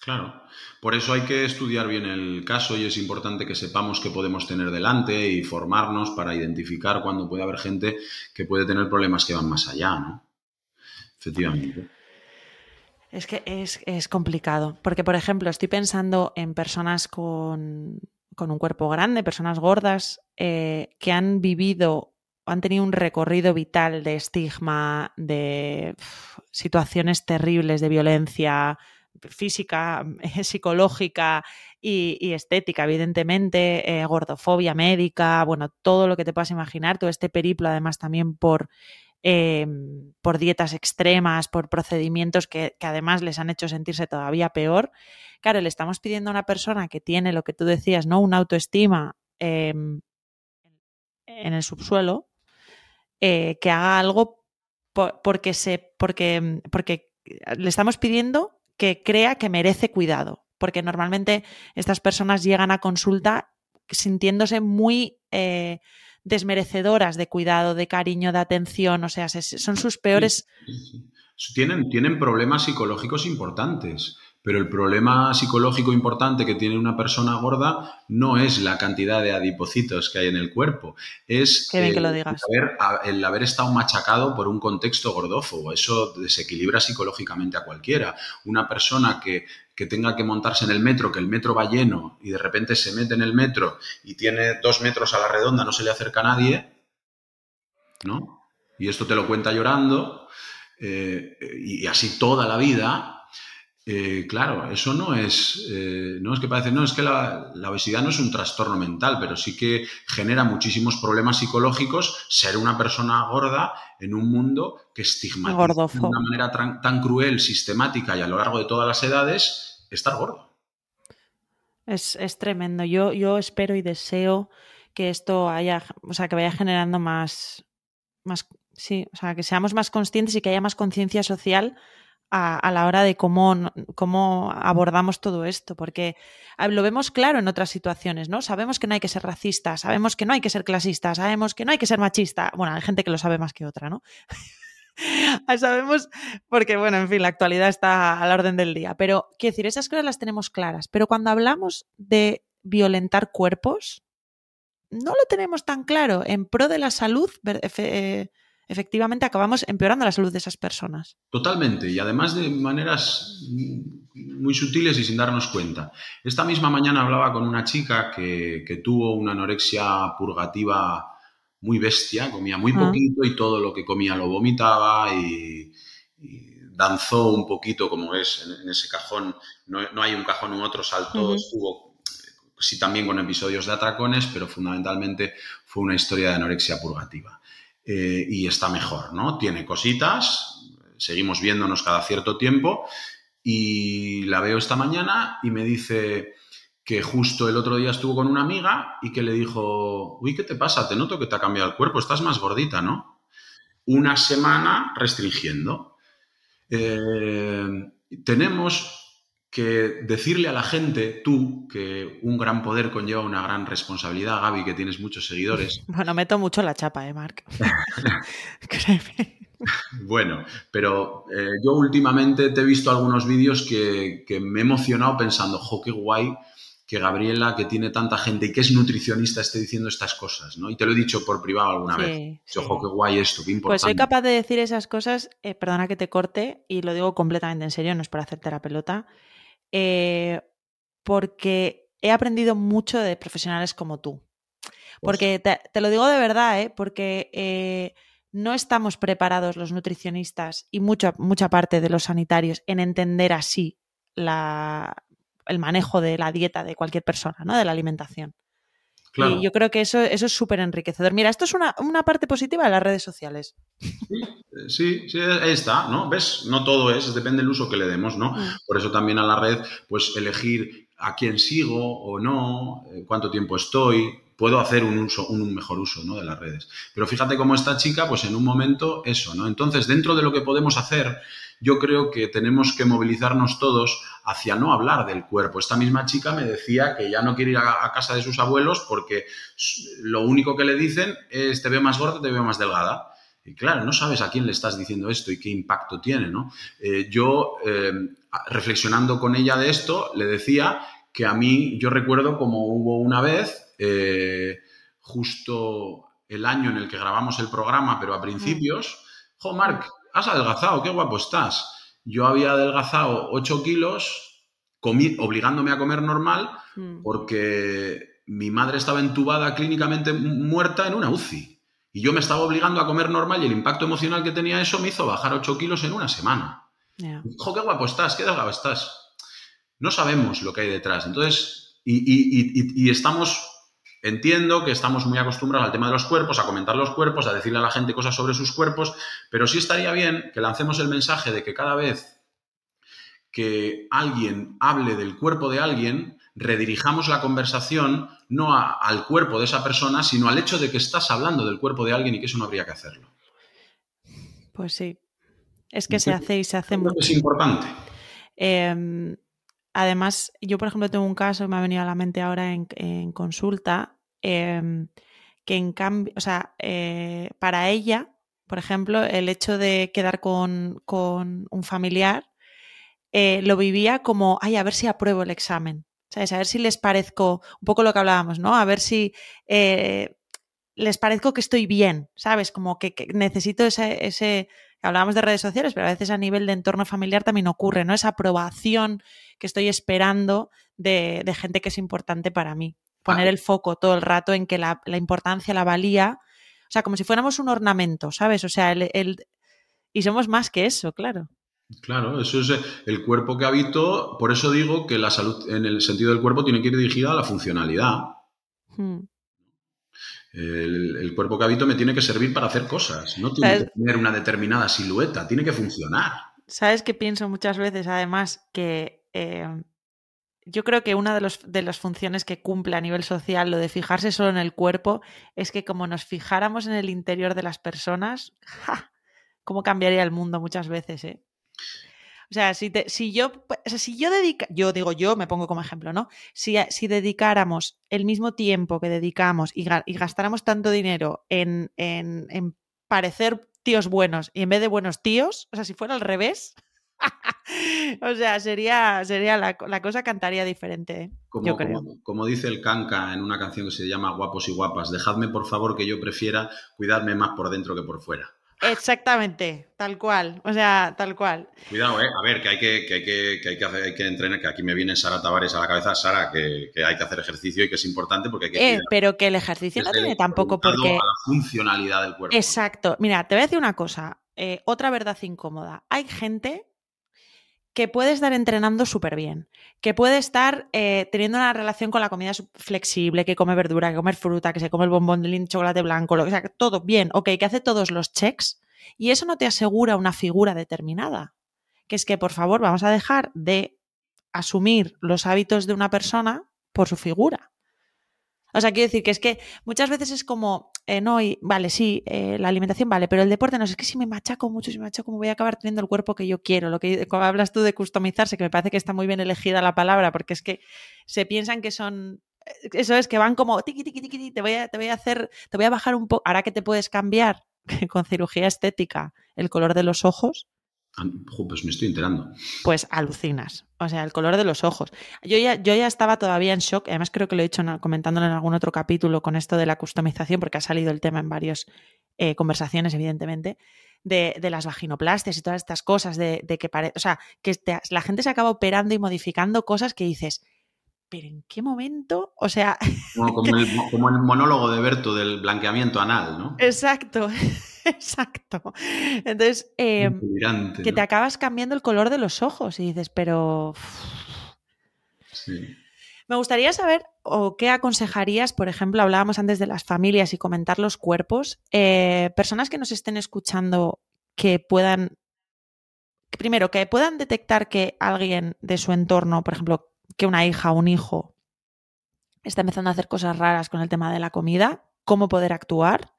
Claro, por eso hay que estudiar bien el caso y es importante que sepamos qué podemos tener delante y formarnos para identificar cuando puede haber gente que puede tener problemas que van más allá, ¿no? Efectivamente.
Es que es, complicado, porque por ejemplo estoy pensando en personas con, un cuerpo grande, personas gordas, eh, que han vivido, han tenido un recorrido vital de estigma, de situaciones terribles de violencia, física, [laughs] psicológica y, estética, evidentemente, eh, gordofobia médica, bueno, todo lo que te puedas imaginar, todo este periplo además también por, em, por dietas extremas, por procedimientos que, además les han hecho sentirse todavía peor. Claro, le estamos pidiendo a una persona que tiene lo que tú decías, ¿no? Una autoestima em, en el subsuelo, eh, que haga algo porque se. porque, porque le estamos pidiendo que crea que merece cuidado, porque normalmente estas personas llegan a consulta sintiéndose muy eh, desmerecedoras de cuidado, de cariño, de atención, o sea, son sus peores...
Tienen, tienen problemas psicológicos importantes. Pero el problema psicológico importante que tiene una persona gorda no es la cantidad de adipocitos que hay en el cuerpo, es el, haber, estado machacado por un contexto gordófobo. Eso desequilibra psicológicamente a cualquiera. Una persona que, que tenga que montarse en el metro, que el metro va lleno y de repente se mete en el metro y tiene dos metros a la redonda, no se le acerca a nadie, ¿no? Y esto te lo cuenta llorando, eh, y así toda la vida, eh, claro, eso no es, eh, no es que parece, no, es que la, obesidad no es un trastorno mental, pero sí que genera muchísimos problemas psicológicos ser una persona gorda en un mundo que estigmatiza de una manera tan, cruel, sistemática y a lo largo de todas las edades estar gordo.
Es, tremendo. Yo, yo espero y deseo que esto haya, o sea, que vaya generando más, más, sí, o sea, que seamos más conscientes y que haya más conciencia social a, la hora de cómo, cómo abordamos todo esto, porque lo vemos claro en otras situaciones, ¿no? Sabemos que no hay que ser racista, sabemos que no hay que ser clasista, sabemos que no hay que ser machista. Bueno, hay gente que lo sabe más que otra, ¿no? [laughs] sabemos, porque bueno, en fin, la actualidad está a la orden del día, pero quiero decir, esas cosas las tenemos claras, pero cuando hablamos de violentar cuerpos, no lo tenemos tan claro en pro de la salud eh, efectivamente acabamos empeorando la salud de esas personas.
Totalmente, y además de maneras muy sutiles y sin darnos cuenta. Esta misma mañana hablaba con una chica que, tuvo una anorexia purgativa muy bestia, comía muy ah. poquito y todo lo que comía lo vomitaba y, danzó un poquito, como es en, ese cajón, no, hay un cajón u otro, saltó, estuvo sí también con episodios de atracones, pero fundamentalmente fue una historia de anorexia purgativa. Eh, y está mejor, ¿no? Tiene cositas, seguimos viéndonos cada cierto tiempo y la veo esta mañana y me dice que justo el otro día estuvo con una amiga y que le dijo, uy, ¿qué te pasa? Te noto que te ha cambiado el cuerpo, estás más gordita, ¿no? Una semana restringiendo. Eh, tenemos que decirle a la gente, tú, que un gran poder conlleva una gran responsabilidad, Gaby, que tienes muchos seguidores. [laughs]
Bueno, meto mucho la chapa, ¿eh, Marc? [laughs] [laughs]
bueno, pero eh, yo últimamente te he visto algunos vídeos que, me he emocionado pensando, jo, qué guay que Gabriela, que tiene tanta gente y que es nutricionista, esté diciendo estas cosas, ¿no? Y te lo he dicho por privado alguna vez. Ojo, qué guay esto, qué importante.
Pues soy capaz de decir esas cosas, eh, perdona que te corte, y lo digo completamente en serio, no es para hacerte la pelota, eh, porque he aprendido mucho de profesionales como tú. Pues porque te, lo digo de verdad, ¿eh? porque eh, no estamos preparados los nutricionistas y mucha, mucha parte de los sanitarios en entender así el manejo de la dieta de cualquier persona, ¿no? de la alimentación. Y yo creo que eso, eso es súper enriquecedor. Mira, esto es una, parte positiva de las redes sociales.
Sí, sí, ahí está, ¿no? ¿Ves? No todo es, depende del uso que le demos, ¿no? Mm. Por eso también a la red, pues elegir a quién sigo o no, eh, cuánto tiempo estoy, puedo hacer un, uso, un mejor uso ¿no? de las redes. Pero fíjate cómo esta chica, pues en un momento eso, ¿no? Entonces, dentro de lo que podemos hacer, yo creo que tenemos que movilizarnos todos hacia no hablar del cuerpo. Esta misma chica me decía que ya no quiere ir a, casa de sus abuelos porque lo único que le dicen es te veo más gorda, te veo más delgada. Y claro, no sabes a quién le estás diciendo esto y qué impacto tiene, ¿no? Eh, yo, eh, reflexionando con ella de esto, le decía que a mí, yo recuerdo como hubo una vez, eh, justo el año en el que grabamos el programa, pero a principios, jo, Marc, has adelgazado, qué guapo estás. Yo había adelgazado 8 kilos obligándome a comer normal mm. porque mi madre estaba entubada clínicamente muerta en una UCI. Y yo me estaba obligando a comer normal y el impacto emocional que tenía eso me hizo bajar 8 kilos en una semana. Qué guapo estás, qué delgado estás. No sabemos lo que hay detrás. Entonces, y estamos Entiendo que estamos muy acostumbrados al tema de los cuerpos, a comentar los cuerpos, a decirle a la gente cosas sobre sus cuerpos, pero sí estaría bien que lancemos el mensaje de que cada vez que alguien hable del cuerpo de alguien, redirijamos la conversación no al cuerpo de esa persona, sino al hecho de que estás hablando del cuerpo de alguien y que eso no habría que hacerlo.
Pues sí, es que se hace y se hace mucho.
Es importante.
Em, además, yo por ejemplo tengo un caso que me ha venido a la mente ahora en consulta Em, que en cambio, o sea, eh, para ella, por ejemplo, el hecho de quedar con, un familiar, eh, lo vivía como, ay, a ver si apruebo el examen, ¿sabes? A ver si les parezco, un poco lo que hablábamos, ¿no? A ver si eh, les parezco que estoy bien, ¿sabes? Como que, necesito ese, ese, hablábamos de redes sociales, pero a veces a nivel de entorno familiar también ocurre, ¿no? Esa aprobación que estoy esperando de gente que es importante para mí poner el foco todo el rato en que la, importancia, la valía, o sea, como si fuéramos un ornamento, ¿sabes? O sea, el, y somos más que eso, claro.
Claro, eso es el cuerpo que habito, por eso digo que la salud en el sentido del cuerpo tiene que ir dirigida a la funcionalidad. Hmm. El, cuerpo que habito me tiene que servir para hacer cosas, no tiene que tener una determinada silueta, tiene que funcionar.
¿Sabes qué pienso muchas veces, además, que eh, yo creo que una de, de las funciones que cumple a nivel social, lo de fijarse solo en el cuerpo, es que como nos fijáramos en el interior de las personas, [laughs] ¿cómo cambiaría el mundo muchas veces? Eh? O sea, si, si yo, si yo yo digo yo, me pongo como ejemplo, ¿no? Si, si dedicáramos el mismo tiempo que dedicamos y, gastáramos tanto dinero en, en, en parecer tíos buenos y en vez de buenos tíos, o sea, si fuera al revés, [laughs] o sea, sería, sería la, cosa cantaría diferente, ¿eh?
como, Como, dice el Canca en una canción que se llama Guapos y Guapas, dejadme por favor que yo prefiera cuidarme más por dentro que por fuera.
Exactamente, tal cual, o sea, tal cual.
Cuidado, ¿eh? A ver, que hay que, que, hay que, que, hay que, hacer, hay que entrenar, que aquí me viene Sara Tavares a la cabeza, Sara, que, hay que hacer ejercicio y que es importante porque hay que...
Eh, pero que el ejercicio no tiene tampoco porque...
A la funcionalidad del cuerpo.
Exacto. Mira, te voy a decir una cosa. eh, otra verdad incómoda. Hay gente que puede estar entrenando súper bien, que puede estar eh, teniendo una relación con la comida flexible, que come verdura, que come fruta, que se come el bombón de chocolate blanco, lo que sea, todo bien, ok, que hace todos los checks y eso no te asegura una figura determinada. Que es que, por favor, vamos a dejar de asumir los hábitos de una persona por su figura. O sea, quiero decir que es que muchas veces es como, eh, no, y, vale, sí, eh, la alimentación vale, pero el deporte no, es que si me machaco mucho, si me machaco, me voy a acabar teniendo el cuerpo que yo quiero. Lo que hablas tú de customizarse, que me parece que está muy bien elegida la palabra, porque es que se piensan que son eh, eso es que van como tiqui, tiqui, tiqui, te voy a, te voy a hacer, te voy a bajar un poco, ahora que te puedes cambiar [laughs] con cirugía estética el color de los ojos,
pues me estoy enterando.
Pues alucinas. O sea, el color de los ojos. Yo ya, yo ya estaba todavía en shock, además creo que lo he dicho comentándolo en algún otro capítulo con esto de la customización, porque ha salido el tema en varias eh, conversaciones, evidentemente, de, las vaginoplastias y todas estas cosas, de, que o sea, que la gente se acaba operando y modificando cosas que dices, pero ¿en qué momento? O sea...
Como, [laughs] el, como el monólogo de Berto del blanqueamiento anal, ¿no?
Exacto. [laughs] Exacto. Entonces, em, que te acabas cambiando el color de los ojos y dices, pero... Me gustaría saber o qué aconsejarías, por ejemplo, hablábamos antes de las familias y comentar los cuerpos, eh, personas que nos estén escuchando que puedan, primero, que puedan detectar que alguien de su entorno, por ejemplo, que una hija o un hijo está empezando a hacer cosas raras con el tema de la comida, cómo poder actuar.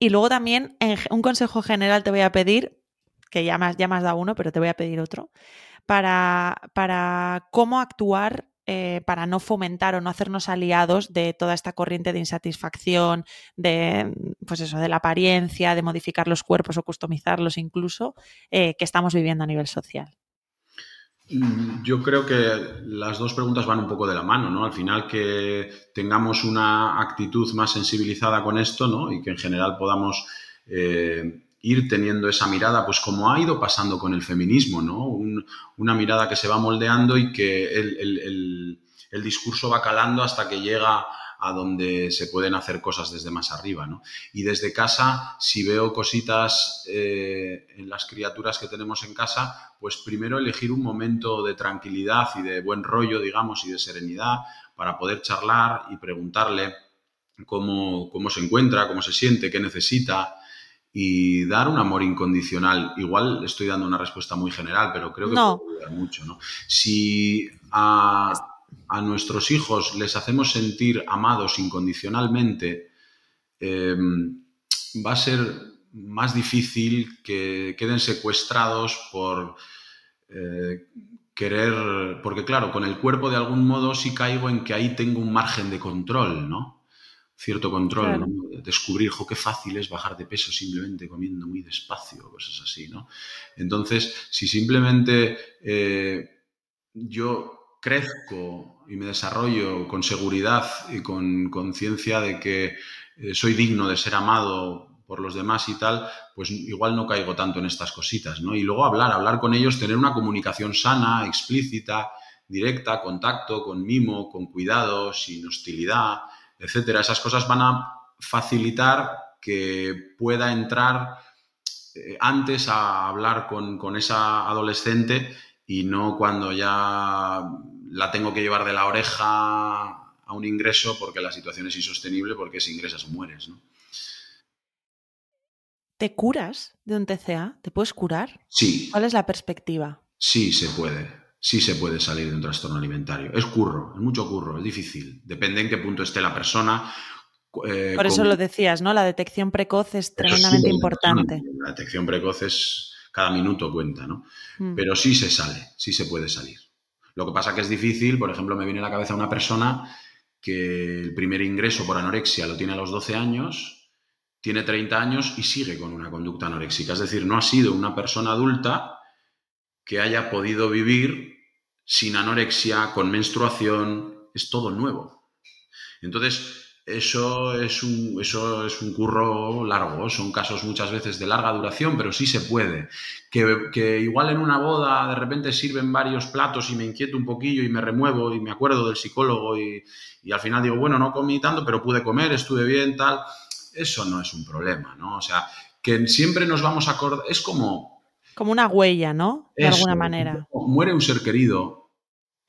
Y luego también un consejo general te voy a pedir, que ya más, ya más uno, pero te voy a pedir otro, para, para cómo actuar eh, para no fomentar o no hacernos aliados de toda esta corriente de insatisfacción, de pues eso, de la apariencia, de modificar los cuerpos o customizarlos incluso, eh, que estamos viviendo a nivel social.
Yo creo que las dos preguntas van un poco de la mano, ¿no? Al final que tengamos una actitud más sensibilizada con esto, ¿no? Y que en general podamos eh, ir teniendo esa mirada, pues como ha ido pasando con el feminismo, ¿no? una mirada que se va moldeando y que el discurso va calando hasta que llega a donde se pueden hacer cosas desde más arriba. ¿no? Y desde casa, si veo cositas eh, en las criaturas que tenemos en casa, pues primero elegir un momento de tranquilidad y de buen rollo, digamos, y de serenidad para poder charlar y preguntarle cómo, cómo se encuentra, cómo se siente, qué necesita y dar un amor incondicional. Igual estoy dando una respuesta muy general, pero creo que
no.
puede ayudar mucho. ¿no? Si a, a nuestros hijos les hacemos sentir amados incondicionalmente, em, va a ser más difícil que queden secuestrados por eh, querer, porque claro, con el cuerpo de algún modo sí caigo en que ahí tengo un margen de control, ¿no? Cierto control, descubrir, qué fácil es bajar de peso simplemente comiendo muy despacio, cosas así, ¿no? Entonces, si simplemente eh, yo crezco y me desarrollo con seguridad y con conciencia de que eh, soy digno de ser amado por los demás y tal, pues igual no caigo tanto en estas cositas, ¿no? Y luego hablar, hablar con ellos, tener una comunicación sana, explícita, directa, contacto, con mimo, con cuidado, sin hostilidad, etcétera. Esas cosas van a facilitar que pueda entrar eh, antes a hablar con, con esa adolescente y no cuando ya la tengo que llevar de la oreja a un ingreso porque la situación es insostenible, porque si ingresas mueres. ¿no?
¿Te curas de un TCA? ¿Te puedes curar?
Sí.
¿Cuál es la perspectiva?
Sí, se puede. Sí se puede salir de un trastorno alimentario. Es curro, es mucho curro, es difícil. Depende en qué punto esté la persona.
Eh, Por eso lo decías, ¿no? La detección precoz es tremendamente importante.
La detección precoz es cada minuto cuenta, ¿no? Mm. Pero sí se sale, sí se puede salir. Lo que pasa que es difícil, por ejemplo, me viene a la cabeza una persona que el primer ingreso por anorexia lo tiene a los 12 años, tiene 30 años y sigue con una conducta anoréxica. Es decir, no ha sido una persona adulta que haya podido vivir sin anorexia, con menstruación, es todo nuevo. Entonces, eso es, un, eso es un curro largo, son casos muchas veces de larga duración, pero sí se puede. Que, igual en una boda de repente sirven varios platos y me inquieto un poquillo y me remuevo y me acuerdo del psicólogo y, y al final digo, bueno, no comí tanto, pero pude comer, estuve bien, tal. Eso no es un problema, ¿no? O sea, que siempre nos vamos a acordar. Es como.
Como una huella, ¿no? De alguna manera.
Muere un ser querido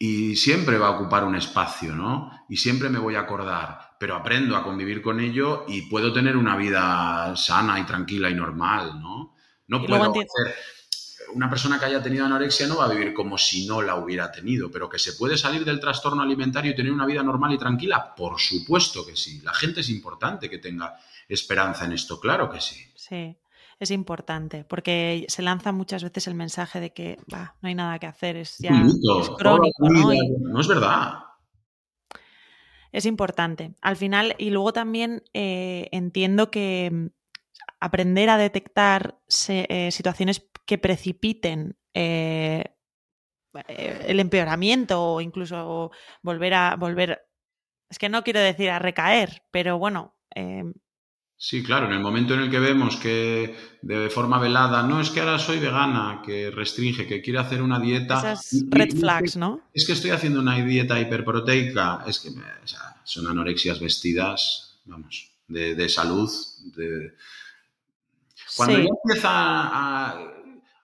y siempre va a ocupar un espacio, ¿no? Y siempre me voy a acordar, pero aprendo a convivir con ello y puedo tener una vida sana y tranquila y normal, ¿no? No puedo hacer una persona que haya tenido anorexia no va a vivir como si no la hubiera tenido, pero que se puede salir del trastorno alimentario y tener una vida normal y tranquila, por supuesto que sí. La gente es importante que tenga esperanza en esto, claro que sí.
Sí, es importante, porque se lanza muchas veces el mensaje de que no hay nada que hacer, es ya crónico, ¿no?
no es verdad.
Es importante. Al final, y luego también eh, entiendo que mm, aprender a detectar eh, situaciones que precipiten eh, el empeoramiento o incluso volver a volver. Es que no quiero decir a recaer, pero bueno.
Sí, claro, en el momento en el que vemos que de forma velada, no es que ahora soy vegana, que restringe, que quiere hacer una dieta.
Esas red flags, ¿no?
Es que estoy haciendo una dieta hiperproteica, es que son anorexias vestidas, vamos, de, de salud, de, cuando ya empieza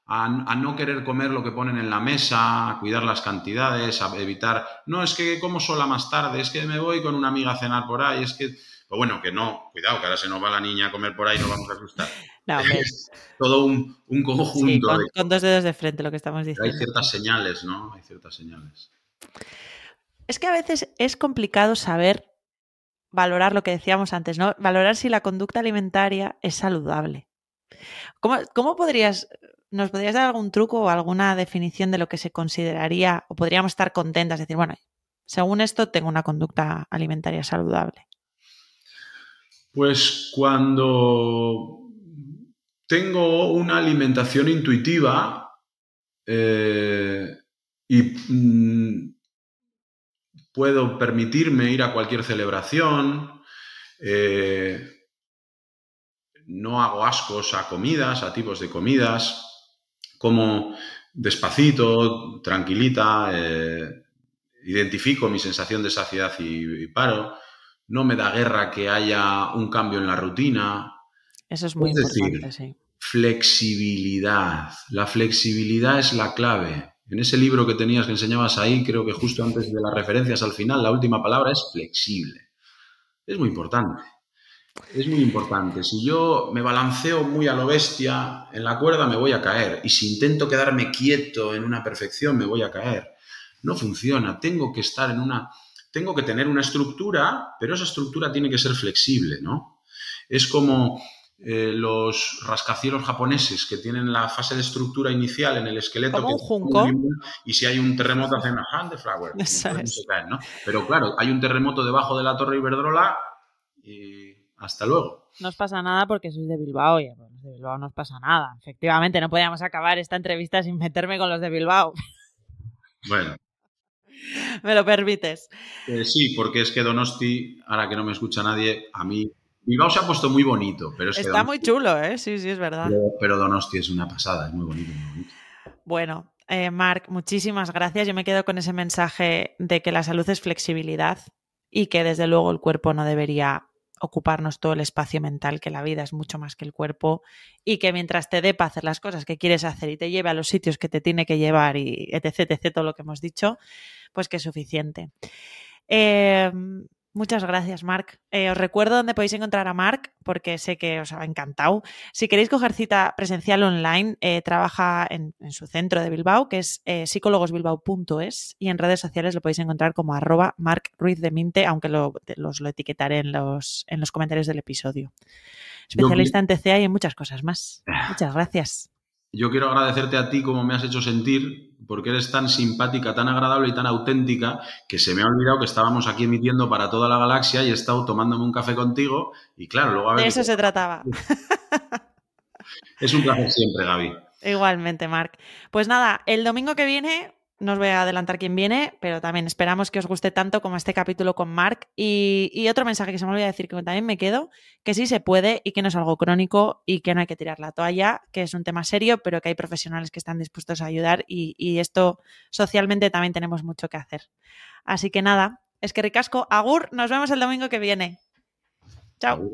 a, no querer comer lo que ponen en la mesa, a cuidar las cantidades, a evitar, no, es que como sola más tarde, es que me voy con una amiga a cenar por ahí, es que, pues bueno, que no, cuidado, que ahora se nos va la niña a comer por ahí, no vamos a asustar. No, [laughs] es todo un, conjunto.
con, dos dedos de frente lo que estamos diciendo.
Hay ciertas señales, ¿no? Hay ciertas señales.
Es que a veces es complicado saber valorar lo que decíamos antes, ¿no? Valorar si la conducta alimentaria es saludable. ¿Cómo, podrías, nos podrías dar algún truco o alguna definición de lo que se consideraría o podríamos estar contentas, decir, bueno, según esto tengo una conducta alimentaria saludable?
Pues cuando tengo una alimentación intuitiva eh, y mm, puedo permitirme ir a cualquier celebración, eh, no hago ascos a comidas, a tipos de comidas, como despacito, tranquilita, eh, identifico mi sensación de saciedad y, paro, no me da guerra que haya un cambio en la rutina.
Eso es muy importante, sí.
Flexibilidad. La flexibilidad es la clave. En ese libro que tenías que enseñabas ahí, creo que justo antes de las referencias al final, la última palabra es flexible. Es muy importante. Es muy importante. Si yo me balanceo muy a lo bestia en la cuerda, me voy a caer. Y si intento quedarme quieto en una perfección, me voy a caer. No funciona. Tengo que estar en una. Tengo que tener una estructura, pero esa estructura tiene que ser flexible, ¿no? Es como eh, los rascacielos japoneses que tienen la fase de estructura inicial en el esqueleto.
Como un junco.
Y si hay un terremoto hacen hand the flower. [laughs] Pero claro, hay un terremoto debajo de la Torre Iberdrola y hasta luego.
No os pasa nada porque sois de Bilbao y de Bilbao no os pasa nada. Efectivamente, no podíamos acabar esta entrevista sin meterme con los de Bilbao.
Bueno. [laughs]
¿Me lo permites?
Eh, sí, porque es que Donosti, ahora que no me escucha nadie, a mí Bilbao se ha puesto muy bonito, pero
Está muy chulo, ¿eh? Sí, sí, es verdad.
Pero, Donosti es una pasada, es muy bonito.
Bueno, eh, Marc, muchísimas gracias. Yo me quedo con ese mensaje de que la salud es flexibilidad y que desde luego el cuerpo no debería ocuparnos todo el espacio mental, que la vida es mucho más que el cuerpo y que mientras te dé para hacer las cosas que quieres hacer y te lleve a los sitios que te tiene que llevar y etc, etc, todo lo que hemos dicho, pues que es suficiente. Eh, Muchas gracias, Marc. Eh, os recuerdo dónde podéis encontrar a Marc, porque sé que os ha encantado. Si queréis coger cita presencial online, eh, trabaja en, su centro de Bilbao, que es eh, psicólogosbilbao.es, y en redes sociales lo podéis encontrar como arroba Marc Ruiz de Minte, aunque lo, los lo etiquetaré en los, en los comentarios del episodio. Especialista en TCA y en muchas cosas más. Muchas gracias.
Yo quiero agradecerte a ti como me has hecho sentir, porque eres tan simpática, tan agradable y tan auténtica, que se me ha olvidado que estábamos aquí emitiendo para toda la galaxia y he estado tomándome un café contigo y claro, luego a ver...
De eso se trataba. [laughs]
Es un placer siempre, Gaby.
Igualmente, Marc. Pues nada, el domingo que viene no os voy a adelantar quién viene, pero también esperamos que os guste tanto como este capítulo con Mark. Y, otro mensaje que se me olvidó decir que también me quedo, que sí se puede y que no es algo crónico y que no hay que tirar la toalla, que es un tema serio, pero que hay profesionales que están dispuestos a ayudar y, y esto socialmente también tenemos mucho que hacer. Así que nada, es que ricasco, Agur, nos vemos el domingo que viene. Chao.